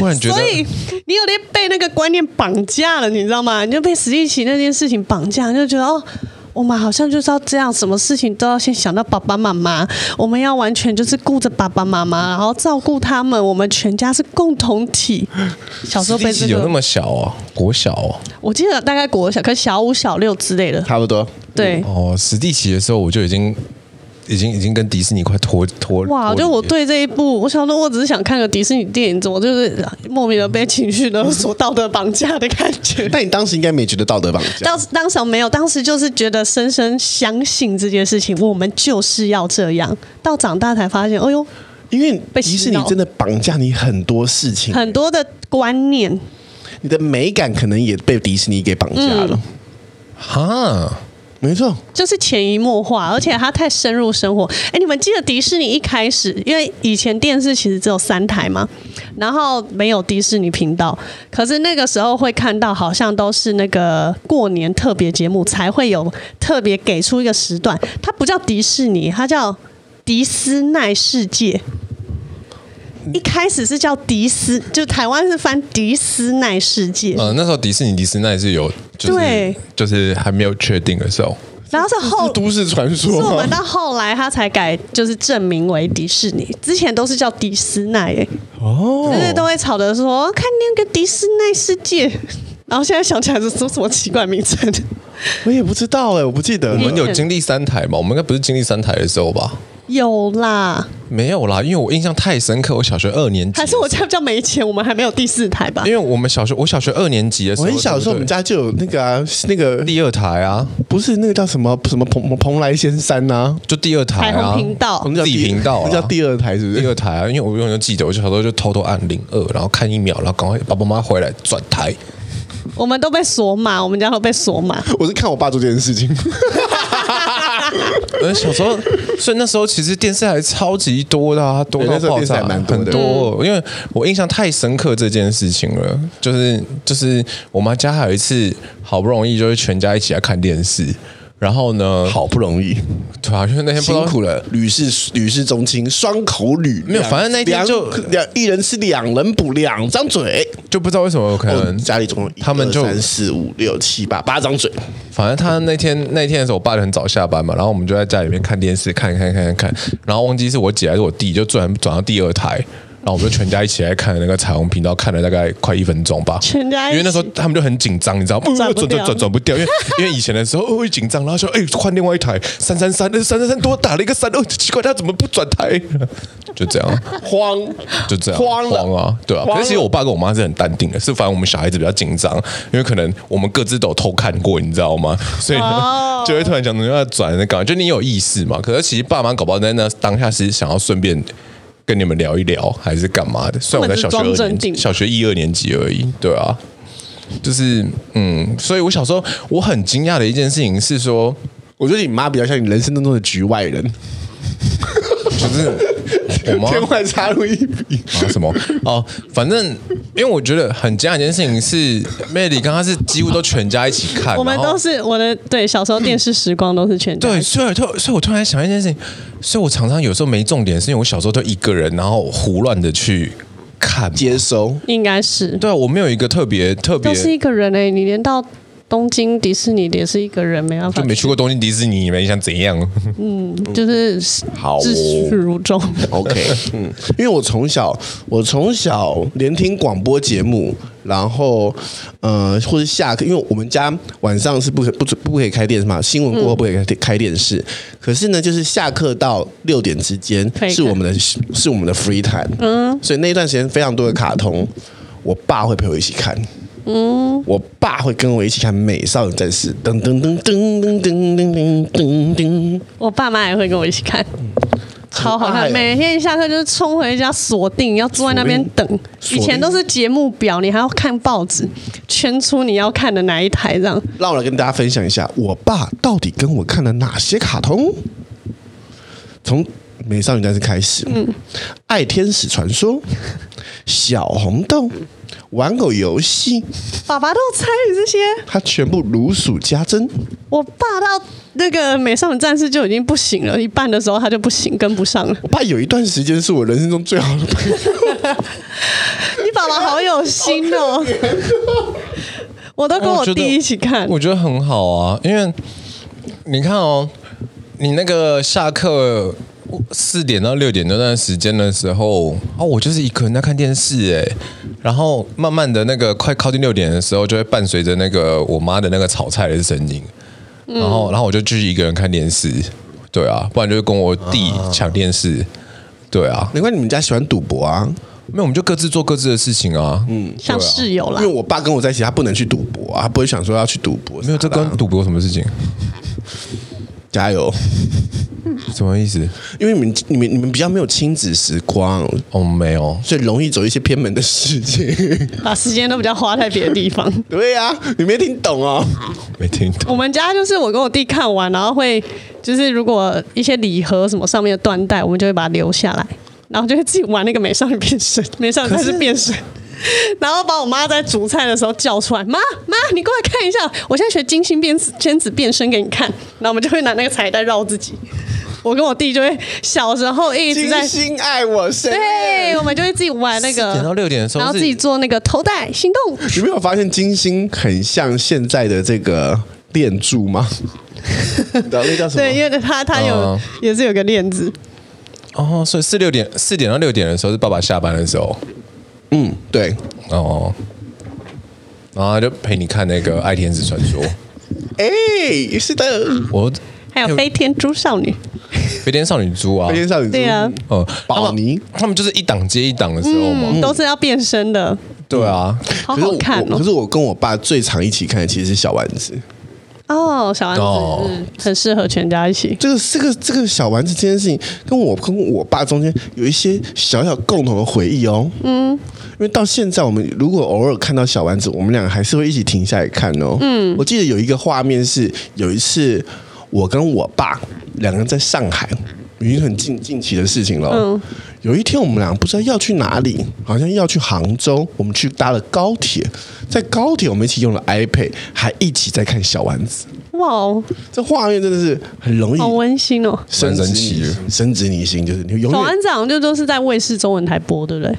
然觉得，所以你有点被那个观念绑架了，你知道吗？你就被史蒂奇那件事情绑架，就觉得哦。我们好像就是要这样，什么事情都要先想到爸爸妈妈。我们要完全就是顾着爸爸妈妈，然后照顾他们。我们全家是共同体。小时候被这个有那么小哦，国小哦。我记得大概国小，可小五、小六之类的，差不多。对。哦，史蒂奇的时候我就已经。已经已经跟迪士尼快脱脱哇！就我对这一部，我想说，我只是想看个迪士尼电影，怎么就是莫名的被情绪勒索、道德绑架的感觉？但你当时应该没觉得道德绑架？当时当时没有，当时就是觉得深深相信这件事情，我们就是要这样。到长大才发现，哎呦，因为迪士尼真的绑架你很多事情，很多的观念，你的美感可能也被迪士尼给绑架了，哈、嗯。没错，就是潜移默化，而且它太深入生活。哎，你们记得迪士尼一开始，因为以前电视其实只有三台嘛，然后没有迪士尼频道，可是那个时候会看到，好像都是那个过年特别节目才会有特别给出一个时段，它不叫迪士尼，它叫迪斯奈世界。一开始是叫迪斯，就台湾是翻迪斯奈世界。呃，那时候迪士尼迪斯奈是有，就是、对，就是还没有确定的时候。然后是后是都市传说，是我们到后来他才改，就是正名为迪士尼，之前都是叫迪斯奈。哎，哦，就是，都会吵着说看那个迪斯奈世界。然后现在想起来是说什么奇怪名称？我也不知道哎，我不记得。我们有经历三台吗？我们应该不是经历三台的时候吧？有啦，没有啦，因为我印象太深刻。我小学二年级，还是我家比较没钱，我们还没有第四台吧？因为我们小学，我小学二年级的时候，我很小时候，我们家就有那个啊，那个第二台啊，不是那个叫什么什么蓬蓬莱仙山呐、啊，就第二台啊，频道，我们叫第频道，那叫第二台是不是？第二台啊，因为我永远记得，我小时候就偷偷按零二，然后看一秒，然后赶快爸爸妈妈回来转台。我们都被锁码，我们家都被锁码。我是看我爸做这件事情。呃，小时候，所以那时候其实电视还超级多的啊，多到爆炸，蛮多的。多，因为我印象太深刻这件事情了，就是就是我妈家还有一次，好不容易就是全家一起来看电视。然后呢？好不容易，对啊，因为那天辛苦了，吕氏吕氏宗亲双口吕，没有，反正那天就两一人吃两人补两张嘴，就不知道为什么可能家里总共他们就三四五六七八八张嘴。反正他那天那天的时候，我爸就很早下班嘛，然后我们就在家里面看电视，看看看看看，然后忘记是我姐还是我弟，就转转到第二台。然后我们就全家一起来看那个彩虹频道，看了大概快一分钟吧。全家因为那时候他们就很紧张，你知道吗？转转转转不掉，因为 因为以前的时候会紧张，然后说哎换另外一台三三三，那三三三多打了一个三，哦奇怪他怎么不转台？就这样慌，就这样慌慌啊，对啊。可是其实我爸跟我妈是很淡定的，是反正我们小孩子比较紧张，因为可能我们各自都有偷看过，你知道吗？所以呢就会突然讲你要转那个，就你有意识嘛。可是其实爸妈搞不好在那当下是想要顺便。跟你们聊一聊还是干嘛的？虽然我在小学二年级，小学一二年级而已，对啊，就是嗯，所以我小时候我很惊讶的一件事情是说，我觉得你妈比较像你人生当中的局外人，就是。我天外插入一笔啊？什么？哦，反正因为我觉得很惊讶一件事情是，Melody 刚刚是几乎都全家一起看，我们都是我的对小时候电视时光都是全家。对，所以突所以我突然想一件事情，所以我常常有时候没重点，是因为我小时候都一个人，然后胡乱的去看接收，应该是对，我没有一个特别特别，都是一个人哎、欸，你连到。东京迪士尼也是一个人，没办法，就没去过东京迪士尼，你们想怎样？嗯，就是好自始如终。OK，嗯，因为我从小我从小连听广播节目，然后呃，或者下课，因为我们家晚上是不可不不不可以开电视嘛，新闻过后不可以开开电视。嗯、可是呢，就是下课到六点之间是我们的是我们的 free time，嗯，所以那一段时间非常多的卡通，我爸会陪我一起看。嗯，我爸会跟我一起看《美少女战士》，噔噔噔噔噔噔噔噔噔。我爸妈也会跟我一起看，超好看。每天一下课就是冲回家锁定，要坐在那边等。以前都是节目表，你还要看报纸，圈出你要看的哪一台这样。让我来跟大家分享一下，我爸到底跟我看了哪些卡通。从美少女战士开始，嗯，爱天使传说、小红豆、玩偶游戏，爸爸都参与这些，他全部如数家珍。我爸到那个美少女战士就已经不行了，一半的时候他就不行，跟不上了。我爸有一段时间是我人生中最好的朋友。你爸爸好有心哦！我都跟我弟一起看，我，我觉得很好啊，因为你看哦，你那个下课四点到六点那段时间的时候，哦，我就是一个人在看电视哎，然后慢慢的那个快靠近六点的时候，就会伴随着那个我妈的那个炒菜的声音，然后然后我就继续一个人看电视，对啊，不然就是跟我弟抢电视，对啊，难怪你们家喜欢赌博啊。没有，我们就各自做各自的事情啊。嗯，像室友啦。因为我爸跟我在一起，他不能去赌博啊，他不会想说要去赌博。没有，这跟赌博有什么事情？加油！什么意思？因为你们、你们、你们比较没有亲子时光。哦，没有，所以容易走一些偏门的事情，把时间都比较花在别的地方。对呀、啊，你没听懂哦？没听懂。我们家就是我跟我弟看完，然后会就是如果一些礼盒什么上面的缎带，我们就会把它留下来。然后就会自己玩那个美少女变身，美少女开始变身，然后把我妈在煮菜的时候叫出来，妈妈，你过来看一下，我现在学金星变仙子变身给你看。然后我们就会拿那个彩带绕自己，我跟我弟就会小时候一直在金星爱我身，对，我们就会自己玩那个，点到六点的时候，然后自己做那个头带心动。你没有发现金星很像现在的这个链柱吗？那叫什么？对，因为它它有、嗯、也是有个链子。哦，所以四六点四点到六点的时候是爸爸下班的时候，嗯，对，哦，然后他就陪你看那个《爱天使传说》，哎，是的，我还有飞天猪少女，飞天少女猪啊，飞天少女猪，对啊，哦，宝妮，他们就是一档接一档的时候嘛，嗯、都是要变身的，对啊，好好看哦。可是我跟我爸最常一起看的其实是小丸子。哦，小丸子、哦、很适合全家一起。这个这个这个小丸子这件事情，跟我跟我爸中间有一些小小共同的回忆哦。嗯，因为到现在，我们如果偶尔看到小丸子，我们两个还是会一起停下来看哦。嗯，我记得有一个画面是，有一次我跟我爸两个人在上海，已经很近近期的事情了。嗯，有一天我们俩不知道要去哪里，好像要去杭州，我们去搭了高铁。在高铁，我们一起用了 iPad，还一起在看小丸子。哇哦，这画面真的是很容易，好温馨哦，深深起，深植你心，就是你永远。小丸子好像就都是在卫视中文台播，对不对？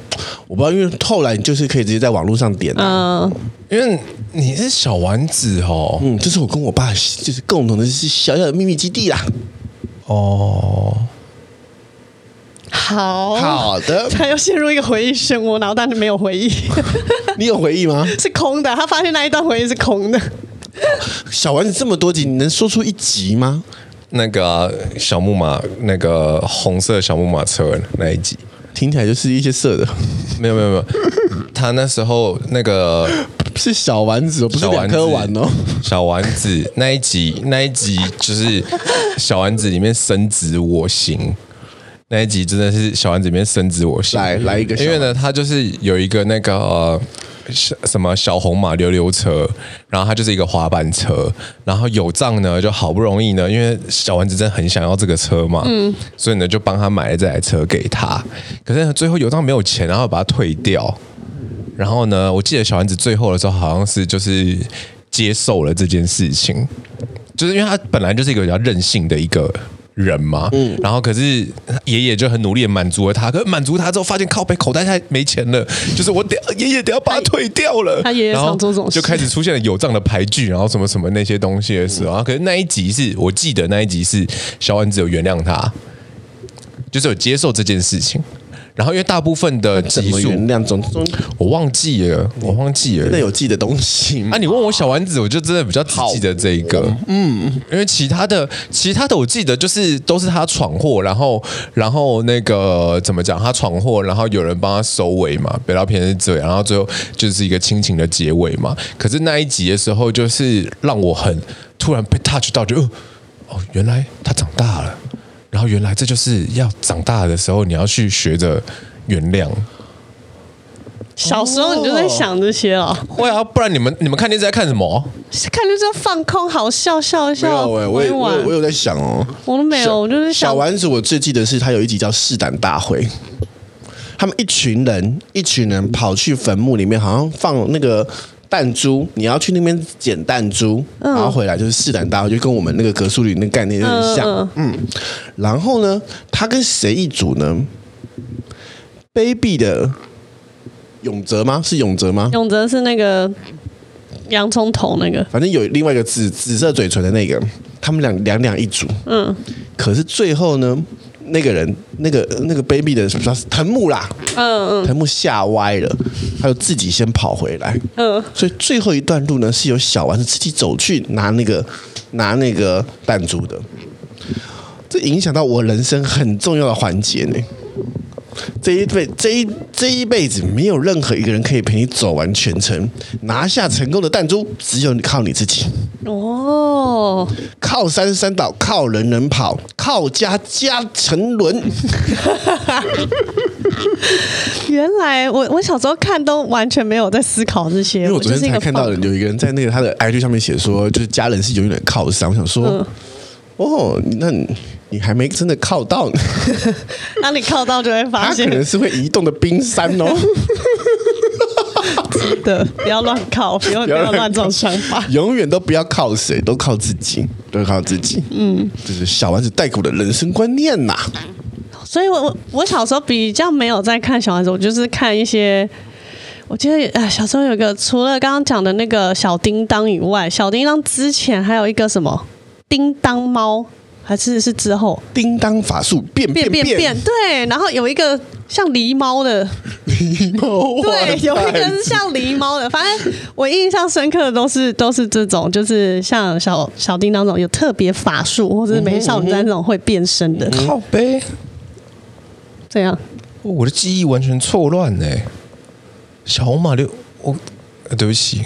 我不知道，因为后来你就是可以直接在网络上点啊。嗯，因为你是小丸子哦，嗯，这是我跟我爸就是共同的是小小的秘密基地啦。哦。好好的，他又陷入一个回忆漩涡，然后但是没有回忆。你有回忆吗？是空的，他发现那一段回忆是空的。小丸子这么多集，你能说出一集吗？那个、啊、小木马，那个红色小木马车那一集，听起来就是一些色的。没有没有没有，他那时候那个是小丸子，不是两颗丸哦。小丸子那一集，那一集就是小丸子里面深植我心。那一集真的是小丸子里面深植我心，来来一个，因为呢，他就是有一个那个、呃、什么小红马溜溜车，然后它就是一个滑板车，然后有账呢就好不容易呢，因为小丸子真的很想要这个车嘛，嗯，所以呢就帮他买了这台车给他，可是最后有账没有钱，然后把它退掉，然后呢，我记得小丸子最后的时候好像是就是接受了这件事情，就是因为他本来就是一个比较任性的一个。人嘛，嗯，然后可是爷爷就很努力的满足了他，可是满足他之后发现靠背口袋太没钱了，就是我得爷爷得要把他退掉了，他爷爷常做这种事，就开始出现了有账的牌具，然后什么什么那些东西的时候，嗯、可是那一集是我记得那一集是小丸子有原谅他，就是有接受这件事情。然后，因为大部分的集数，原谅中中，我忘记了，我忘记了，真的有记的东西吗？啊，你问我小丸子，我就真的比较只记得这一个，嗯，因为其他的，其他的我记得就是都是他闯祸，然后，然后那个怎么讲，他闯祸，然后有人帮他收尾嘛，北岛篇是这样，然后最后就是一个亲情的结尾嘛。可是那一集的时候，就是让我很突然被 touch 到，就哦，原来他长大了。然后原来这就是要长大的时候，你要去学着原谅。小时候你就在想这些了。会啊，不然你们你们看电视在看什么？看就是要放空，好笑笑笑。没有我也我我有在想哦，我都没有，我就是小丸子。我最记得是他有一集叫试胆大会，他们一群人一群人跑去坟墓里面，好像放那个弹珠，你要去那边捡弹珠，然后回来就是试胆大会，就跟我们那个格苏里那个概念有点像。嗯，然后呢，他跟谁一组呢？卑鄙的。永泽吗？是永泽吗？永泽是那个洋葱头那个，反正有另外一个紫紫色嘴唇的那个，他们两两两一组。嗯，可是最后呢，那个人那个那个 baby 的什么藤木啦，嗯嗯，藤木吓歪了，他就自己先跑回来。嗯，所以最后一段路呢，是由小丸子自己走去拿那个拿那个弹珠的，这影响到我人生很重要的环节呢。这一辈这一这一辈子，没有任何一个人可以陪你走完全程，拿下成功的弹珠，只有你靠你自己。哦，靠山山倒，靠人人跑，靠家家沉沦。原来我我小时候看都完全没有在思考这些。因为我昨天才看到有一个人在那个他的 IG 上面写说，就是家人是永远的靠山。我想说，嗯、哦，那你。还没真的靠到呢，当你靠到就会发现，它可能是会移动的冰山哦。真的，不要乱靠，不 要不要乱这种想法，永远都不要靠谁，都靠自己，都靠自己。嗯，这是小丸子带给我的人生观念呐。所以我我我小时候比较没有在看小丸子，我就是看一些。我记得啊，小时候有一个，除了刚刚讲的那个小叮当以外，小叮当之前还有一个什么叮当猫。还是是之后，叮当法术变变变变，对，然后有一个像狸猫的 狸猫，对，有一个是像狸猫的，反正我印象深刻的都是都是这种，就是像小小叮当那种有特别法术，或者是美少女战士这种会变身的。靠北，这样，我的记忆完全错乱呢。小红马六，我对不起。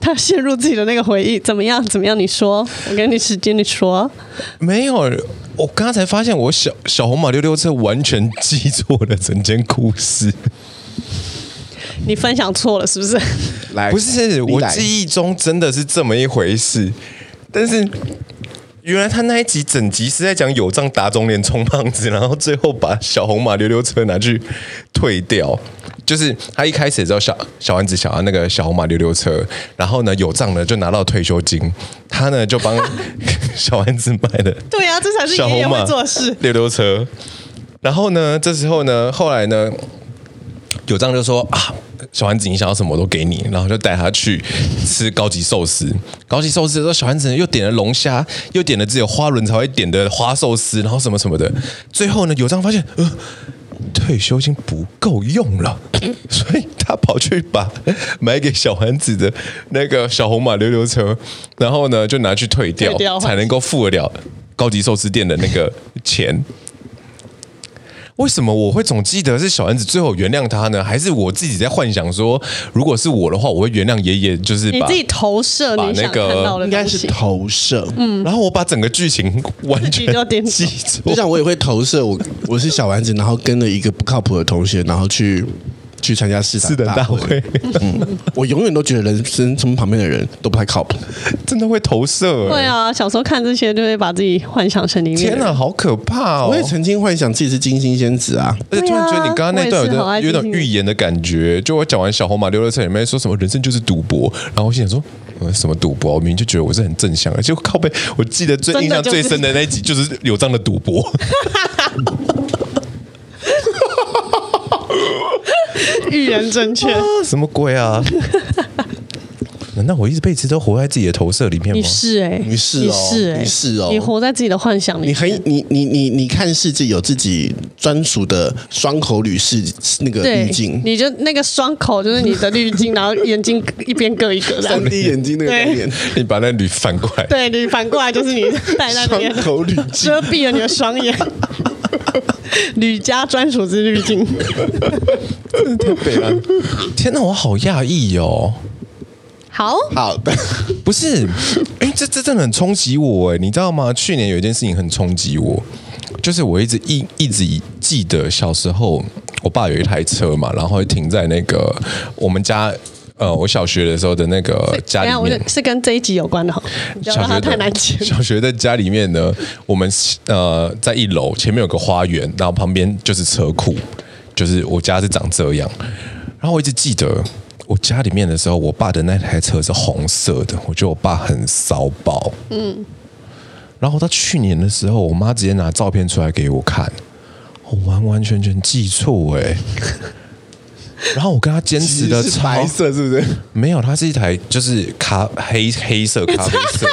他陷入自己的那个回忆，怎么样？怎么样？你说，我给你时间，你说。没有，我刚刚才发现，我小小红马溜溜车完全记错了整件故事。你分享错了是不是？来，不是，我记忆中真的是这么一回事，但是。原来他那一集整集是在讲有藏打肿脸充胖子，然后最后把小红马溜溜车拿去退掉。就是他一开始知道小小丸子想要那个小红马溜溜车，然后呢有藏呢就拿到退休金，他呢就帮小丸子买了。对啊，这才是爷爷会做事。溜溜车。然后呢，这时候呢，后来呢，有藏就说啊。小丸子，你想要什么我都给你，然后就带他去吃高级寿司。高级寿司的时候，小丸子又点了龙虾，又点了只有花轮才会点的花寿司，然后什么什么的。最后呢，有藏发现，呃，退休金不够用了，所以他跑去把 买给小丸子的那个小红马溜溜车，然后呢就拿去退掉，退掉才能够付得了高级寿司店的那个钱。为什么我会总记得是小丸子最后原谅他呢？还是我自己在幻想说，如果是我的话，我会原谅爷爷？就是把你自己投射，把那个应该是投射，嗯，然后我把整个剧情完全 记住。就像我也会投射，我我是小丸子，然后跟了一个不靠谱的同学，然后去。去参加市市的大会，嗯，我永远都觉得人生从旁边的人都不太靠谱，真的会投射。对啊，小时候看这些就会把自己幻想成里面。天哪，好可怕哦！我也曾经幻想自己是金星仙子啊，而且突然觉得你刚刚那段有点有点预言的感觉。就我讲完小红马溜溜车里面说什么人生就是赌博，然后我心想说什么赌博？我明明就觉得我是很正向的，结果靠背。我记得最印象最深的那一集就是有这样的赌博。预言正确，什么鬼啊？难道我一辈子都活在自己的投射里面吗？你是哎、欸，你是哦，你是哎、欸，你是哦，你活在自己的幻想里。你很你你你你看世界有自己专属的双口滤视那个滤镜，你就那个双口就是你的滤镜，然后眼睛一边各一个，三 D 眼睛那个脸，你把那滤反过来，对你反过来就是你戴那边双口滤镜遮蔽了你的双眼。吕家专属之滤镜，真的太悲了！天哪，我好讶异哦。好好的，不是，哎，这这真的很冲击我哎，你知道吗？去年有一件事情很冲击我，就是我一直一一直记得小时候，我爸有一台车嘛，然后停在那个我们家。呃，我小学的时候的那个家里面是跟这一集有关的哈。小学太难讲。小学的家里面呢，我们呃在一楼，前面有个花园，然后旁边就是车库，就是我家是长这样。然后我一直记得我家里面的时候，我爸的那台车是红色的，我觉得我爸很骚包。嗯。然后到去年的时候，我妈直接拿照片出来给我看，我完完全全记错哎、欸。然后我跟他坚持的超白色是不是？没有，它是一台就是咖黑黑色咖啡色，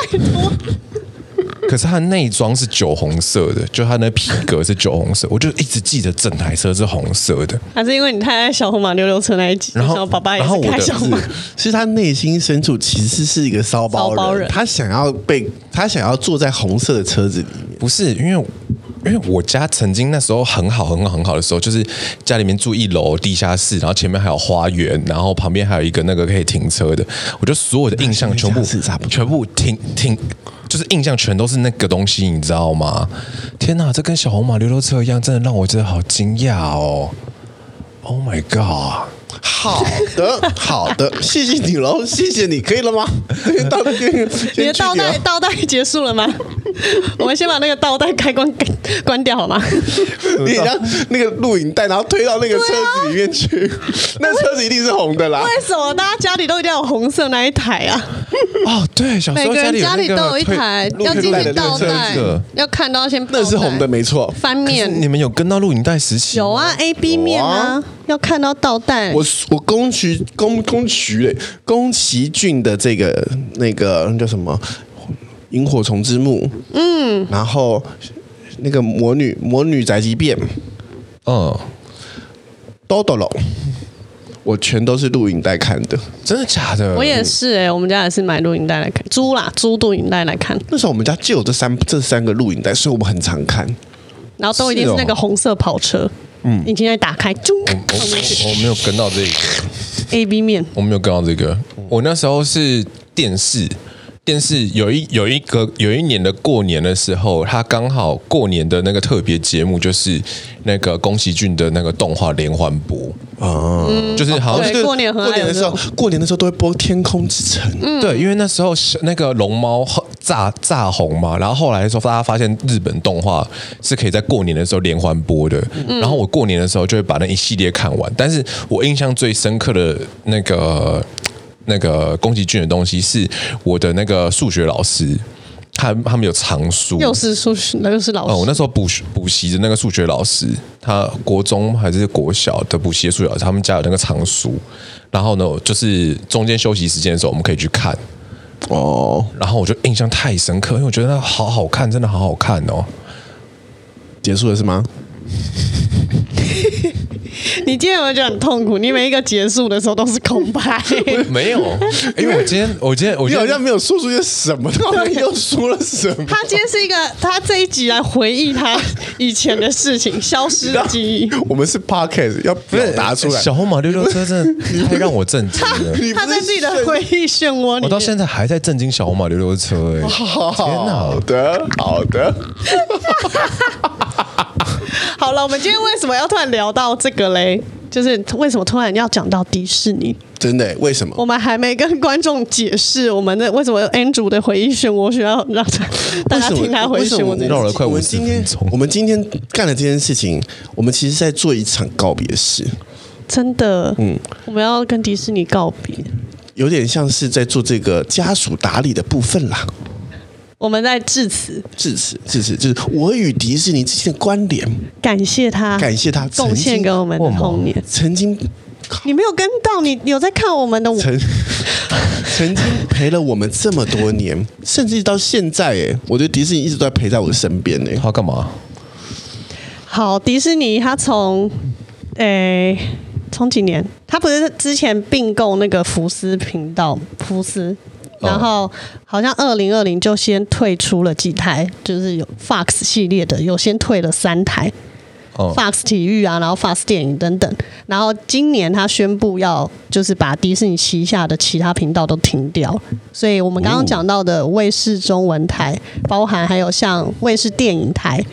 可是它内装是酒红色的，就它那皮革是酒红色，我就一直记得整台车是红色的。还是因为你太爱小红马溜溜车那一集，然后爸爸也是开小红马。其实他内心深处其实是一个骚包人，骚包人，他想要被他想要坐在红色的车子里面，不是因为。因为我家曾经那时候很好很好很好的时候，就是家里面住一楼地下室，然后前面还有花园，然后旁边还有一个那个可以停车的。我觉得所有的印象全部全部停停，就是印象全都是那个东西，你知道吗？天哪，这跟小红马溜溜车一样，真的让我觉得好惊讶哦！Oh my god！好的，好的，谢谢你喽，谢谢你，可以了吗？倒带，你的倒带倒带结束了吗？我们先把那个倒带开关关掉好吗？你让那个录影带，然后推到那个车子里面去，啊、那车子一定是红的啦。为什么大家家里都一定要有红色那一台啊？哦，对，小时候家里，家里都有一台要进行倒带，要看到先那是红的，没错。翻面，你们有跟到录影带时期？有啊，A B 面啊，要看到倒带。我我宫崎宫宫崎嘞，宫崎骏的这个那个叫什么《萤火虫之墓》嗯，然后那个魔女魔女宅急便，嗯，多多龙，我全都是录影带看的，真的假的？我也是哎、欸，我们家也是买录影带来看，租啦租录影带来看。那时候我们家就有这三这三个录影带，所以我们很常看。然后都一定是那个红色跑车。嗯，你现在打开，中。我我，我没有跟到这个。A B 面，我没有跟到这个。我那时候是电视，电视有一有一个有一年的过年的时候，他刚好过年的那个特别节目就是那个宫崎骏的那个动画连环播啊，嗯、就是好像是过年过年的时候，过年的时候都会播《天空之城》。嗯，对，因为那时候那个龙猫。炸炸红嘛，然后后来的时候，大家发现日本动画是可以在过年的时候连环播的。嗯、然后我过年的时候就会把那一系列看完。但是我印象最深刻的那个那个宫崎骏的东西，是我的那个数学老师，他他们有藏书，又是数学，那又是老师。哦，我那时候补补习的那个数学老师，他国中还是国小的补习的数学老师，他们家有那个藏书。然后呢，就是中间休息时间的时候，我们可以去看。哦，然后我就印象太深刻，因为我觉得那好好看，真的好好看哦。结束了是吗？你今天有没有觉得很痛苦？你每一个结束的时候都是空白。没有，因为我今天，我今天，我今天好像没有说出些什么，到底又说了什么？他今天是一个，他这一集来回忆他以前的事情，消失的记忆。我们是 podcast 要表达出来。小红马溜溜车真的太让我震惊了。他在自己的回忆漩涡里，我到现在还在震惊小红马溜溜车。哎，天哪！好的，好的。好了，我们今天为什么要突然聊到这个嘞？就是为什么突然要讲到迪士尼？真的？为什么？我们还没跟观众解释我们的为什么 Andrew 的回忆漩涡需要让大家听他回忆漩涡。绕了快五十分钟。我们今天我们今天干了这件事情，我们其实在做一场告别式。真的，嗯，我们要跟迪士尼告别，有点像是在做这个家属打理的部分啦。我们在致辞，致辞，致辞，就是我与迪士尼之间的关联。感谢他，感谢他贡献给我们的童年。曾经，你没有跟到，你有在看我们的曾 曾经陪了我们这么多年，甚至到现在，哎，我觉得迪士尼一直都在陪在我的身边呢。他干嘛？好，迪士尼他从，诶，从几年？他不是之前并购那个福斯频道，福斯。然后好像二零二零就先退出了几台，就是有 Fox 系列的，有先退了三台，Fox 体育啊，然后 Fox 电影等等。然后今年他宣布要就是把迪士尼旗下的其他频道都停掉，所以我们刚刚讲到的卫视中文台，包含还有像卫视电影台，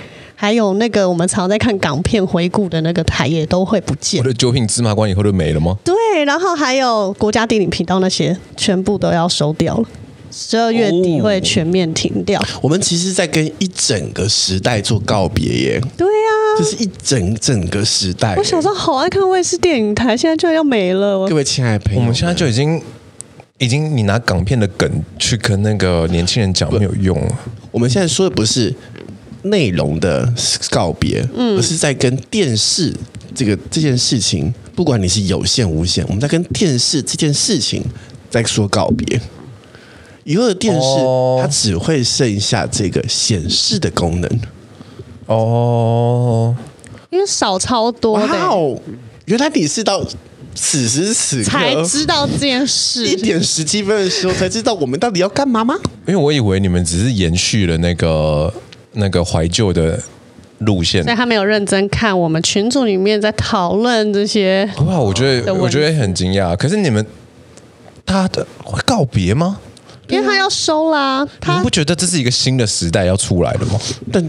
还有那个我们常在看港片回顾的那个台也都会不见我。的九品芝麻官以后就没了吗？对，然后还有国家地理频道那些全部都要收掉了，十二月底会全面停掉。我们其实，在跟一整个时代做告别耶。对呀、啊，这是一整整个时代。我小时候好爱看卫视电影台，现在居然要没了。各位亲爱的朋友，我们现在就已经已经，你拿港片的梗去跟那个年轻人讲没有用。我们现在说的不是内容的告别，嗯，而是在跟电视这个这件事情，不管你是有线无线，我们在跟电视这件事情在说告别。以后的电视它只会剩下这个显示的功能哦，因为少超多的。哦，原来你是到此时此刻才知道这件事，一点十七分的时候才知道我们到底要干嘛吗？因为我以为你们只是延续了那个那个怀旧的路线，所以他没有认真看我们群组里面在讨论这些。哇，我觉得我觉得很惊讶。可是你们他的会告别吗？因为他要收啦。他你不觉得这是一个新的时代要出来了吗？但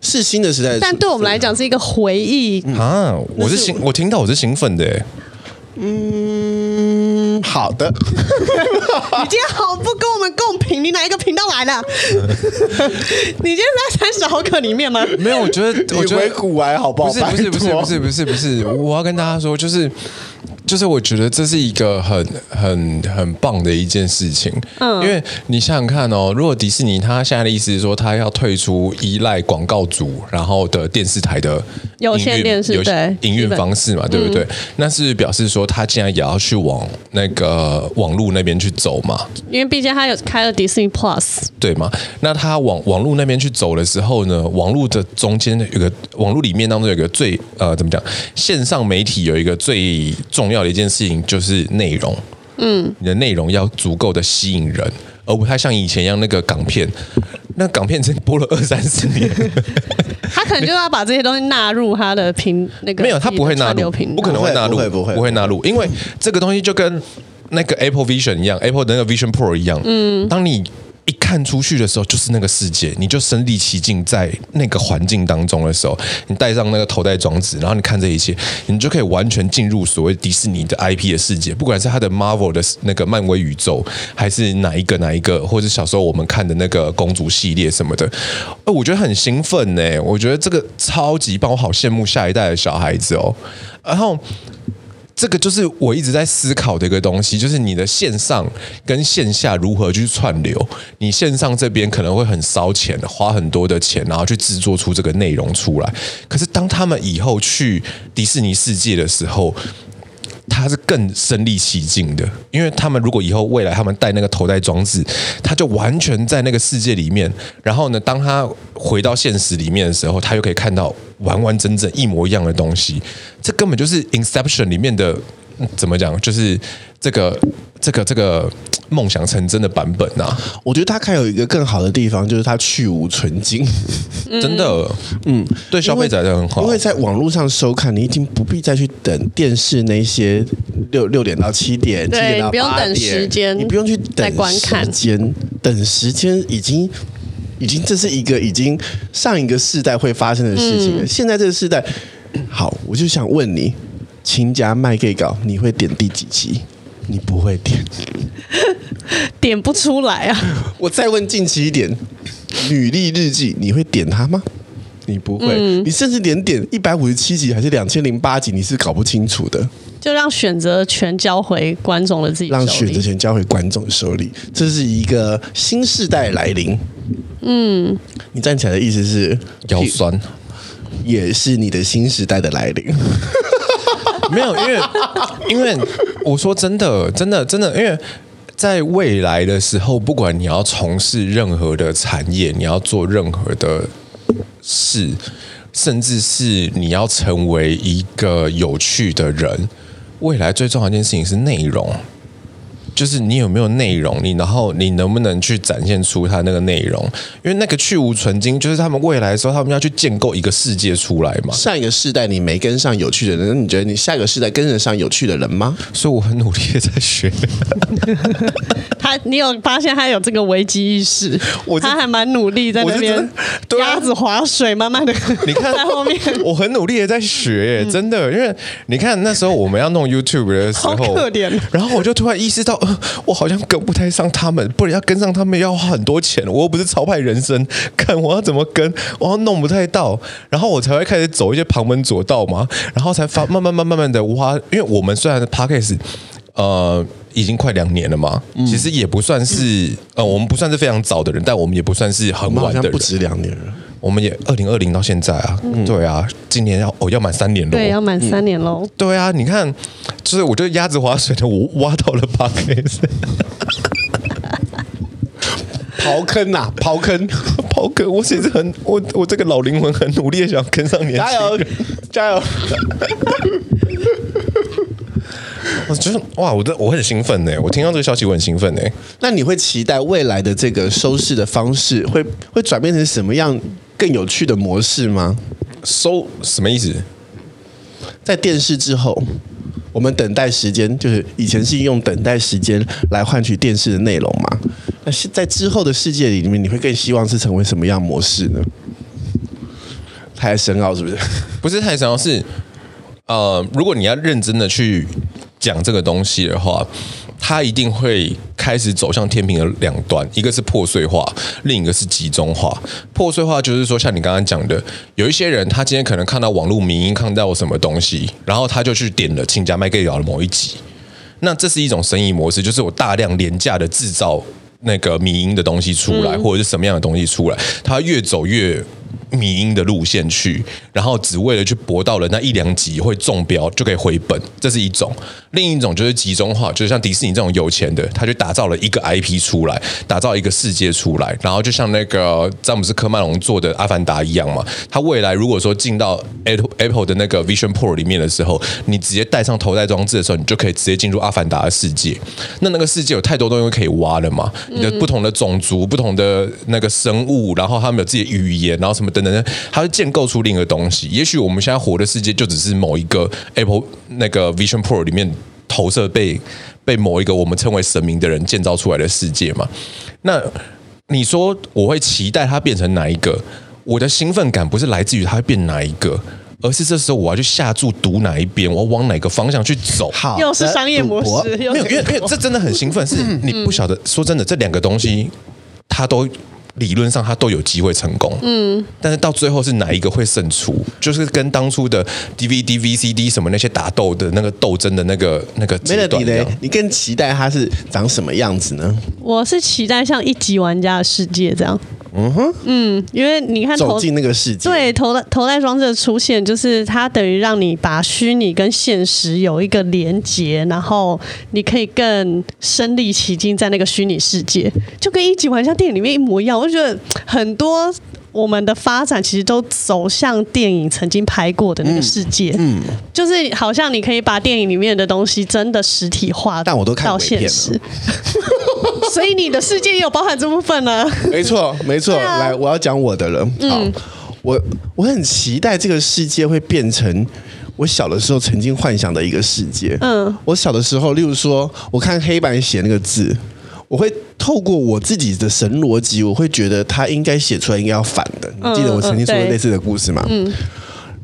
是新的时代，但对我们来讲是一个回忆啊！我是兴，我听到我是兴奋的。嗯，好的。你今天好不跟我们共频？你哪一个频道来的？你今天在三十毫克里面吗？没有，我觉得我觉得骨癌好不好？不是不是不是不是不是不是，我要跟大家说，就是就是，我觉得这是一个很很很棒的一件事情。嗯，因为你想想看哦，如果迪士尼他现在的意思是说，他要退出依赖广告主然后的电视台的有线电视对营运方式嘛，对不对？那是表示说，他竟然也要去往那个网络那边去走嘛？因为毕竟他有开了 Disney Plus，对吗？那他往网络那边去走的时候呢，网络的中间有个网络里面当中有个最呃怎么讲？线上媒体有一个最重要的一件事情就是内容，嗯，你的内容要足够的吸引人，而不太像以前一样那个港片，那港片真播了二三十年，他可能就要把这些东西纳入他的频那个没有，他不会纳入，不可能会纳入，不会不会。不会纳入，因为这个东西就跟。那个 Apple Vision 一样，Apple 的那个 Vision Pro 一样。嗯，当你一看出去的时候，就是那个世界，你就身历其境在那个环境当中的时候，你戴上那个头戴装置，然后你看这一切，你就可以完全进入所谓迪士尼的 IP 的世界，不管是它的 Marvel 的那个漫威宇宙，还是哪一个哪一个，或者小时候我们看的那个公主系列什么的，呃，我觉得很兴奋呢。我觉得这个超级棒，我好羡慕下一代的小孩子哦。然后。这个就是我一直在思考的一个东西，就是你的线上跟线下如何去串流。你线上这边可能会很烧钱，花很多的钱，然后去制作出这个内容出来。可是当他们以后去迪士尼世界的时候，他是更身临其境的，因为他们如果以后未来他们带那个头戴装置，他就完全在那个世界里面。然后呢，当他回到现实里面的时候，他又可以看到完完整整一模一样的东西。这根本就是 Inception 里面的，怎么讲？就是这个这个这个梦想成真的版本呐、啊。我觉得它还有一个更好的地方，就是它去无存菁，真的，嗯，对消费者都很好。因为在网络上收看，你已经不必再去等电视那些六六点到七点，七点到八点，不用等时间，你不用去等观看时间，等时间已经已经这是一个已经上一个世代会发生的事情了。嗯、现在这个世代。好，我就想问你，亲家麦给稿，你会点第几集？你不会点，点不出来啊！我再问近期一点，《女力日记》，你会点它吗？你不会，嗯、你甚至连点一百五十七集还是两千零八集，你是搞不清楚的。就让选择权交回观众的自己，让选择权交回观众手里，这是一个新时代来临。嗯，你站起来的意思是腰酸。也是你的新时代的来临，没有，因为因为我说真的，真的，真的，因为在未来的时候，不管你要从事任何的产业，你要做任何的事，甚至是你要成为一个有趣的人，未来最重要一件事情是内容。就是你有没有内容，你然后你能不能去展现出他那个内容？因为那个去无存菁，就是他们未来的时候，他们要去建构一个世界出来嘛。上一个世代你没跟上有趣的人，那你觉得你下一个世代跟得上有趣的人吗？所以我很努力的在学。他，你有发现他有这个危机意识？我他还蛮努力在那边鸭子划水，慢慢的你看 在后面，我很努力的在学，真的，因为你看那时候我们要弄 YouTube 的时候，好可怜。然后我就突然意识到，呃，我好像跟不太上他们，不然要跟上他们要花很多钱。我又不是超派人生，看我要怎么跟，我要弄不太到，然后我才会开始走一些旁门左道嘛，然后才发慢慢慢慢慢的挖。因为我们虽然 Podcast 呃已经快两年了嘛，嗯、其实也不算是呃我们不算是非常早的人，但我们也不算是很晚的人，不止两年了。我们也二零二零到现在啊，嗯、对啊，今年要哦要满三年了，对，要满三年喽、嗯。对啊，你看，就是我觉得鸭子划水的，我挖到了 Podcast，刨坑啊，刨坑，刨坑！我其实很，我我这个老灵魂很努力的想跟上年轻，加油，加油！我觉得哇，我的我很兴奋呢，我听到这个消息我很兴奋呢。那你会期待未来的这个收视的方式会会转变成什么样？更有趣的模式吗？收什么意思？在电视之后，我们等待时间，就是以前是用等待时间来换取电视的内容嘛？那是在之后的世界里面，你会更希望是成为什么样模式呢？太深奥是不是？不是太深奥，是呃，如果你要认真的去讲这个东西的话。它一定会开始走向天平的两端，一个是破碎化，另一个是集中化。破碎化就是说，像你刚刚讲的，有一些人他今天可能看到网络民音，看到什么东西，然后他就去点了《亲家麦给聊》的某一集。那这是一种生意模式，就是我大量廉价的制造那个民音的东西出来，或者是什么样的东西出来，它越走越。迷因的路线去，然后只为了去博到了那一两集会中标就可以回本，这是一种；另一种就是集中化，就是像迪士尼这种有钱的，他就打造了一个 IP 出来，打造一个世界出来，然后就像那个詹姆斯科曼隆做的《阿凡达》一样嘛。他未来如果说进到 Apple 的那个 Vision Pro 里面的时候，你直接带上头戴装置的时候，你就可以直接进入阿凡达的世界。那那个世界有太多东西可以挖了嘛？你的不同的种族、不同的那个生物，然后他们有自己的语言，然后什么等。等等，它会建构出另一个东西。也许我们现在活的世界就只是某一个 Apple 那个 Vision Pro 里面投射被被某一个我们称为神明的人建造出来的世界嘛？那你说我会期待它变成哪一个？我的兴奋感不是来自于它会变哪一个，而是这时候我要去下注赌哪一边，我要往哪个方向去走。好，又是商业模式，没有，因为因为这真的很兴奋，是你不晓得。说真的，这两个东西它都。理论上，他都有机会成功，嗯，但是到最后是哪一个会胜出？就是跟当初的 DVD、VCD 什么那些打斗的那个斗争的那个那个阶段一样。你更期待它是长什么样子呢？我是期待像一级玩家的世界这样。嗯哼，嗯，因为你看走进那个世界，对，头戴头戴装置的出现，就是它等于让你把虚拟跟现实有一个连接，然后你可以更身临其境在那个虚拟世界，就跟一级玩家电影里面一模一样。我就觉得很多我们的发展其实都走向电影曾经拍过的那个世界，嗯，嗯，就是好像你可以把电影里面的东西真的实体化，但我都看到现实。所以你的世界也有包含这部分呢？没错，没错。啊、来，我要讲我的了。好，嗯、我我很期待这个世界会变成我小的时候曾经幻想的一个世界。嗯，我小的时候，例如说，我看黑板写那个字，我会透过我自己的神逻辑，我会觉得他应该写出来应该要反的。你记得我曾经说过类似的故事吗？嗯。嗯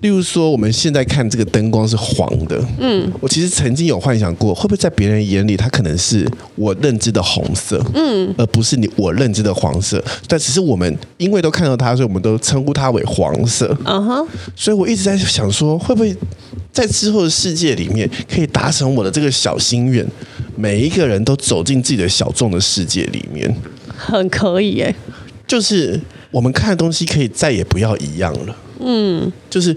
例如说，我们现在看这个灯光是黄的，嗯，我其实曾经有幻想过，会不会在别人眼里，它可能是我认知的红色，嗯，而不是你我认知的黄色。但只是我们因为都看到它，所以我们都称呼它为黄色，嗯哼。所以我一直在想说，会不会在之后的世界里面，可以达成我的这个小心愿，每一个人都走进自己的小众的世界里面，很可以耶。就是我们看的东西可以再也不要一样了，嗯，就是。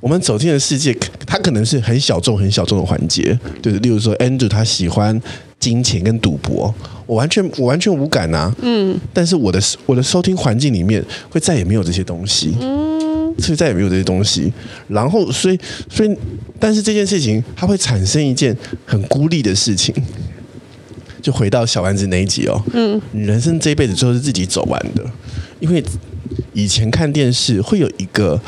我们走进的世界，它可能是很小众、很小众的环节，就是例如说，Andrew 他喜欢金钱跟赌博，我完全我完全无感啊，嗯，但是我的我的收听环境里面会再也没有这些东西，嗯，所以再也没有这些东西，然后所以所以，但是这件事情它会产生一件很孤立的事情，就回到小丸子那一集哦。嗯，你人生这一辈子就是自己走完的，因为以前看电视会有一个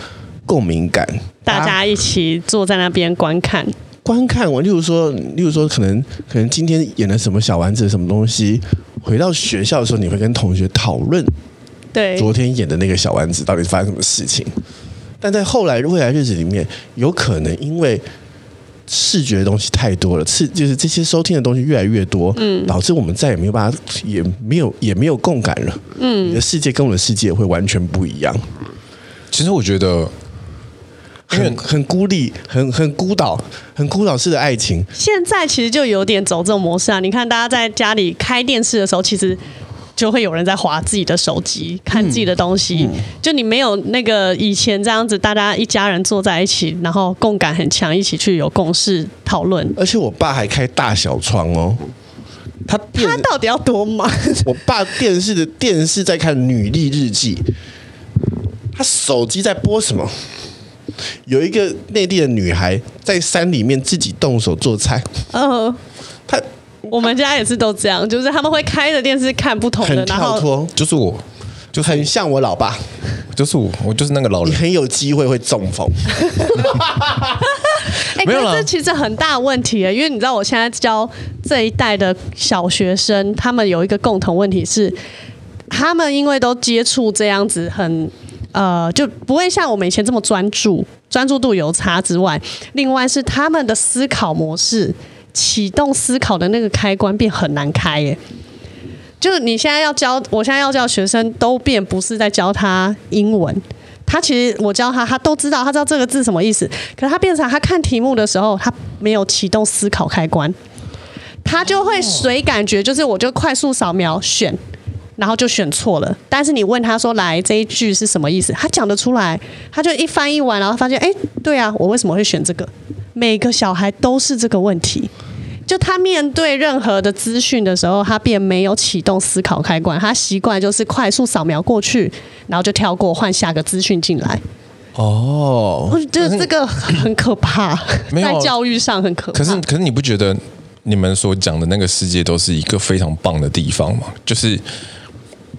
共鸣感，大家一起坐在那边观看。观看完，例如说，例如说，可能可能今天演了什么小丸子什么东西，回到学校的时候，你会跟同学讨论，对，昨天演的那个小丸子到底发生什么事情？但在后来未来日子里面，有可能因为视觉的东西太多了，是就是这些收听的东西越来越多，嗯，导致我们再也没有办法，也没有也没有共感了，嗯，你的世界跟我的世界会完全不一样。其实我觉得。很很孤立，很很孤岛，很孤岛式的爱情。现在其实就有点走这种模式啊！你看，大家在家里开电视的时候，其实就会有人在划自己的手机，看自己的东西。嗯嗯、就你没有那个以前这样子，大家一家人坐在一起，然后共感很强，一起去有共识讨论。而且我爸还开大小窗哦，他他到底要多忙？我爸电视的电视在看《女力日记》，他手机在播什么？有一个内地的女孩在山里面自己动手做菜。嗯，她我们家也是都这样，就是他们会开着电视看不同的，很跳脱，就是我，就很像我老爸，就是我，我就是那个老人，你很有机会会中风。哎、欸，可是这其实很大问题啊，因为你知道，我现在教这一代的小学生，他们有一个共同问题是，他们因为都接触这样子很。呃，就不会像我们以前这么专注，专注度有差之外，另外是他们的思考模式，启动思考的那个开关变很难开耶。就是你现在要教，我现在要教学生都变不是在教他英文，他其实我教他，他都知道，他知道这个字什么意思，可是他变成他看题目的时候，他没有启动思考开关，他就会随感觉，就是我就快速扫描选。然后就选错了，但是你问他说：“来，这一句是什么意思？”他讲得出来，他就一翻译完，然后发现：“哎，对啊，我为什么会选这个？”每个小孩都是这个问题，就他面对任何的资讯的时候，他便没有启动思考开关，他习惯就是快速扫描过去，然后就跳过，换下个资讯进来。哦，我觉得这个很可怕，在教育上很可怕。可是，可是你不觉得你们所讲的那个世界都是一个非常棒的地方吗？就是。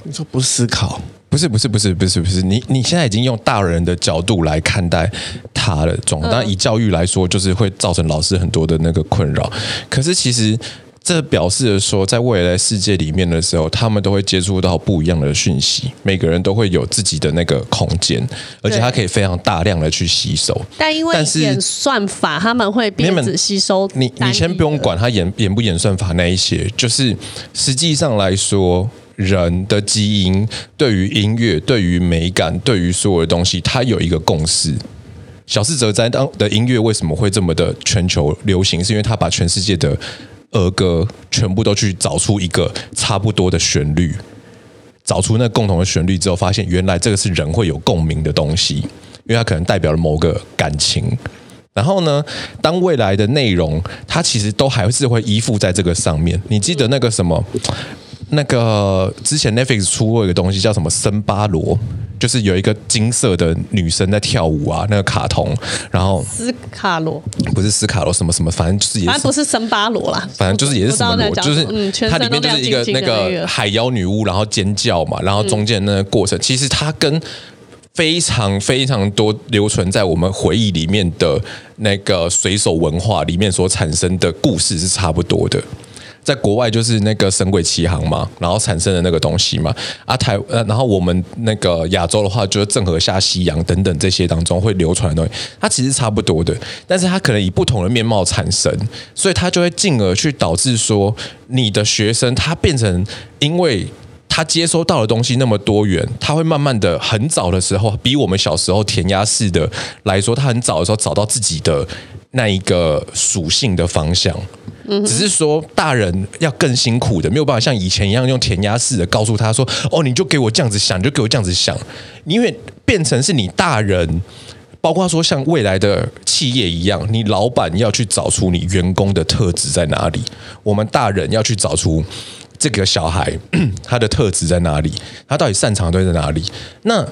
你说不思考，不是不是不是不是不是，你你现在已经用大人的角度来看待他的状况，当然以教育来说，就是会造成老师很多的那个困扰。可是其实这表示的说，在未来世界里面的时候，他们都会接触到不一样的讯息，每个人都会有自己的那个空间，而且他可以非常大量的去吸收。但因为演算法，他们会变只吸收。你你先不用管他演演不演算法那一些，就是实际上来说。人的基因对于音乐、对于美感、对于所有的东西，它有一个共识。小室哲哉当的音乐为什么会这么的全球流行？是因为他把全世界的儿歌全部都去找出一个差不多的旋律，找出那共同的旋律之后，发现原来这个是人会有共鸣的东西，因为它可能代表了某个感情。然后呢，当未来的内容，它其实都还是会依附在这个上面。你记得那个什么？那个之前 Netflix 出过一个东西叫什么森巴罗，就是有一个金色的女生在跳舞啊，那个卡通，然后斯卡罗不是斯卡罗什么什么，反正就是也是反正不是森巴罗啦，反正就是也是什么罗，就是它里面就是一个那个海妖女巫，然后尖叫嘛，然后中间那个过程，其实它跟非常非常多留存在我们回忆里面的那个水手文化里面所产生的故事是差不多的。在国外就是那个《神鬼奇航》嘛，然后产生的那个东西嘛。啊台呃，然后我们那个亚洲的话，就是郑和下西洋等等这些当中会流传的东西，它其实差不多的，但是它可能以不同的面貌产生，所以它就会进而去导致说，你的学生他变成，因为他接收到的东西那么多元，他会慢慢的很早的时候，比我们小时候填鸭式的来说，他很早的时候找到自己的那一个属性的方向。只是说，大人要更辛苦的，没有办法像以前一样用填鸭式的告诉他说：“哦，你就给我这样子想，就给我这样子想。”因为变成是你大人，包括说像未来的企业一样，你老板要去找出你员工的特质在哪里，我们大人要去找出这个小孩 他的特质在哪里，他到底擅长的在哪里。那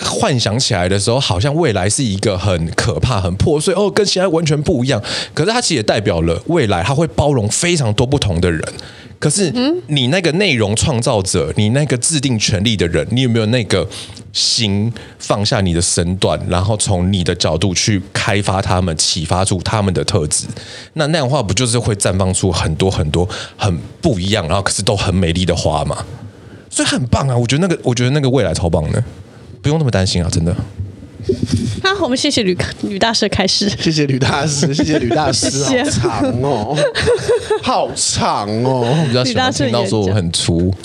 幻想起来的时候，好像未来是一个很可怕、很破碎哦，跟现在完全不一样。可是它其实也代表了未来，它会包容非常多不同的人。可是你那个内容创造者，你那个制定权利的人，你有没有那个心放下你的身段，然后从你的角度去开发他们，启发出他们的特质？那那样的话，不就是会绽放出很多很多很不一样，然后可是都很美丽的花吗？所以很棒啊！我觉得那个，我觉得那个未来超棒的，不用那么担心啊，真的。好，我们谢谢吕吕大师开始。谢谢吕大师，谢谢吕大师，谢谢好长哦，好长哦。比较喜欢听到说我很粗。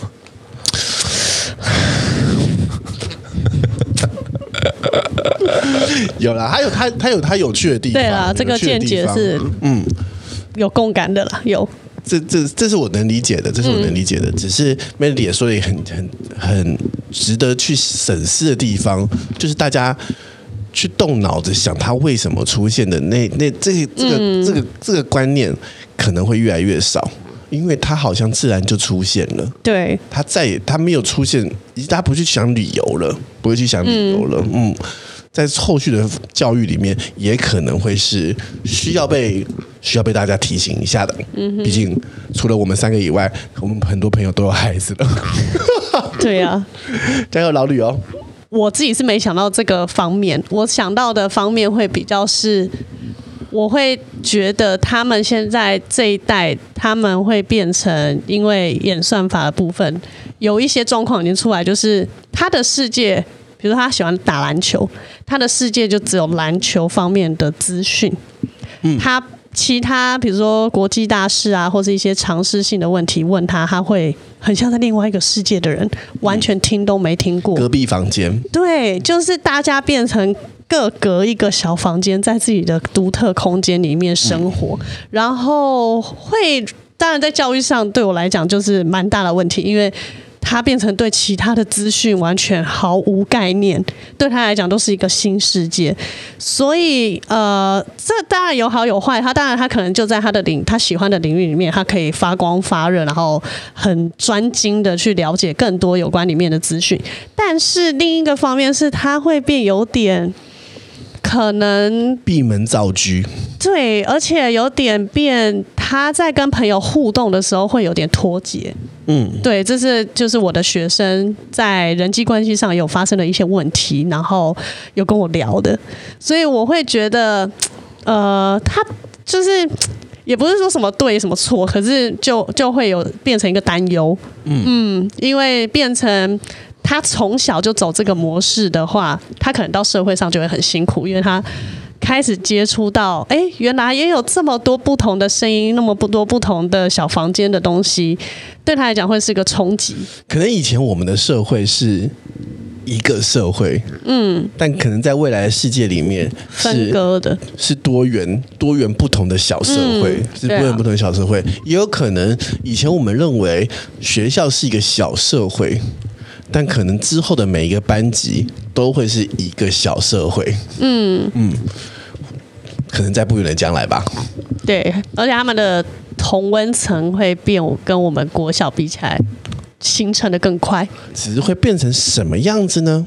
有啦，他有他，他有他有趣的地方。对啦，这个见解是嗯有共感的啦，有。这这这是我能理解的，这是我能理解的。嗯、只是 Melody 也说的很很很值得去审视的地方，就是大家去动脑子想他为什么出现的那那这这个、嗯、这个这个观念可能会越来越少，因为他好像自然就出现了。对，他再也他没有出现，他不去想理由了，不会去想理由了。嗯。嗯在后续的教育里面，也可能会是需要被需要被大家提醒一下的。嗯，毕竟除了我们三个以外，我们很多朋友都有孩子了。对呀、啊，加油，老吕哦！我自己是没想到这个方面，我想到的方面会比较是，我会觉得他们现在这一代，他们会变成因为演算法的部分有一些状况已经出来，就是他的世界。比如说他喜欢打篮球，他的世界就只有篮球方面的资讯。嗯，他其他比如说国际大事啊，或是一些常识性的问题问他，他会很像在另外一个世界的人，完全听都没听过。隔壁房间。对，就是大家变成各隔一个小房间，在自己的独特空间里面生活，嗯、然后会当然在教育上对我来讲就是蛮大的问题，因为。他变成对其他的资讯完全毫无概念，对他来讲都是一个新世界。所以，呃，这当然有好有坏。他当然，他可能就在他的领他喜欢的领域里面，他可以发光发热，然后很专精的去了解更多有关里面的资讯。但是另一个方面是，他会变有点可能闭门造车。对，而且有点变，他在跟朋友互动的时候会有点脱节。嗯，对，这是就是我的学生在人际关系上有发生了一些问题，然后有跟我聊的，所以我会觉得，呃，他就是也不是说什么对什么错，可是就就会有变成一个担忧。嗯嗯，因为变成他从小就走这个模式的话，他可能到社会上就会很辛苦，因为他。开始接触到，哎，原来也有这么多不同的声音，那么不多不同的小房间的东西，对他来讲会是一个冲击。可能以前我们的社会是一个社会，嗯，但可能在未来的世界里面是分割的，是多元多元不同的小社会，嗯、是多元不同的小社会。啊、也有可能以前我们认为学校是一个小社会。但可能之后的每一个班级都会是一个小社会，嗯嗯，可能在不远的将来吧。对，而且他们的同温层会变，跟我们国小比起来，形成的更快。只是会变成什么样子呢？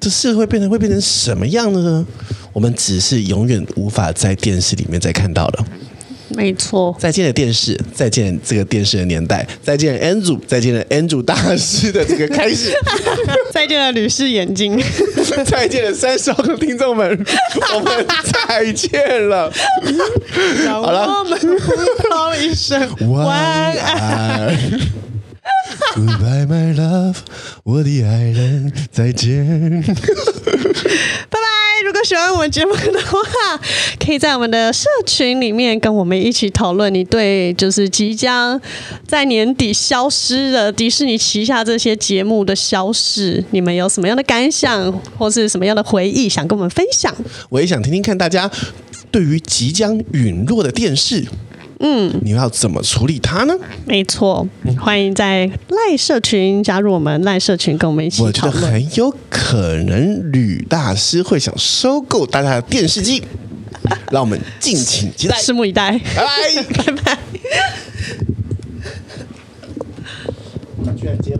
这社会变成会变成什么样子呢？我们只是永远无法在电视里面再看到了。没错，再见了电视，再见这个电视的年代，再见 Andrew，再见了 Andrew 大师的这个开始，再见了女士眼睛，再见了三十号的听众们，我们再见了，好了，我们互道一声晚安，Goodbye my love，我的爱人，再见，拜拜。如果喜欢我们节目的话，可以在我们的社群里面跟我们一起讨论。你对就是即将在年底消失的迪士尼旗下这些节目的消逝，你们有什么样的感想，或是什么样的回忆想跟我们分享？我也想听听看大家对于即将陨落的电视。嗯，你要怎么处理它呢？没错，欢迎在赖社群加入我们赖社群，跟我们一起讨论。我觉得很有可能吕大师会想收购大家的电视机，让我们敬请期待，拭目以待。拜拜，拜拜。他居然接回来。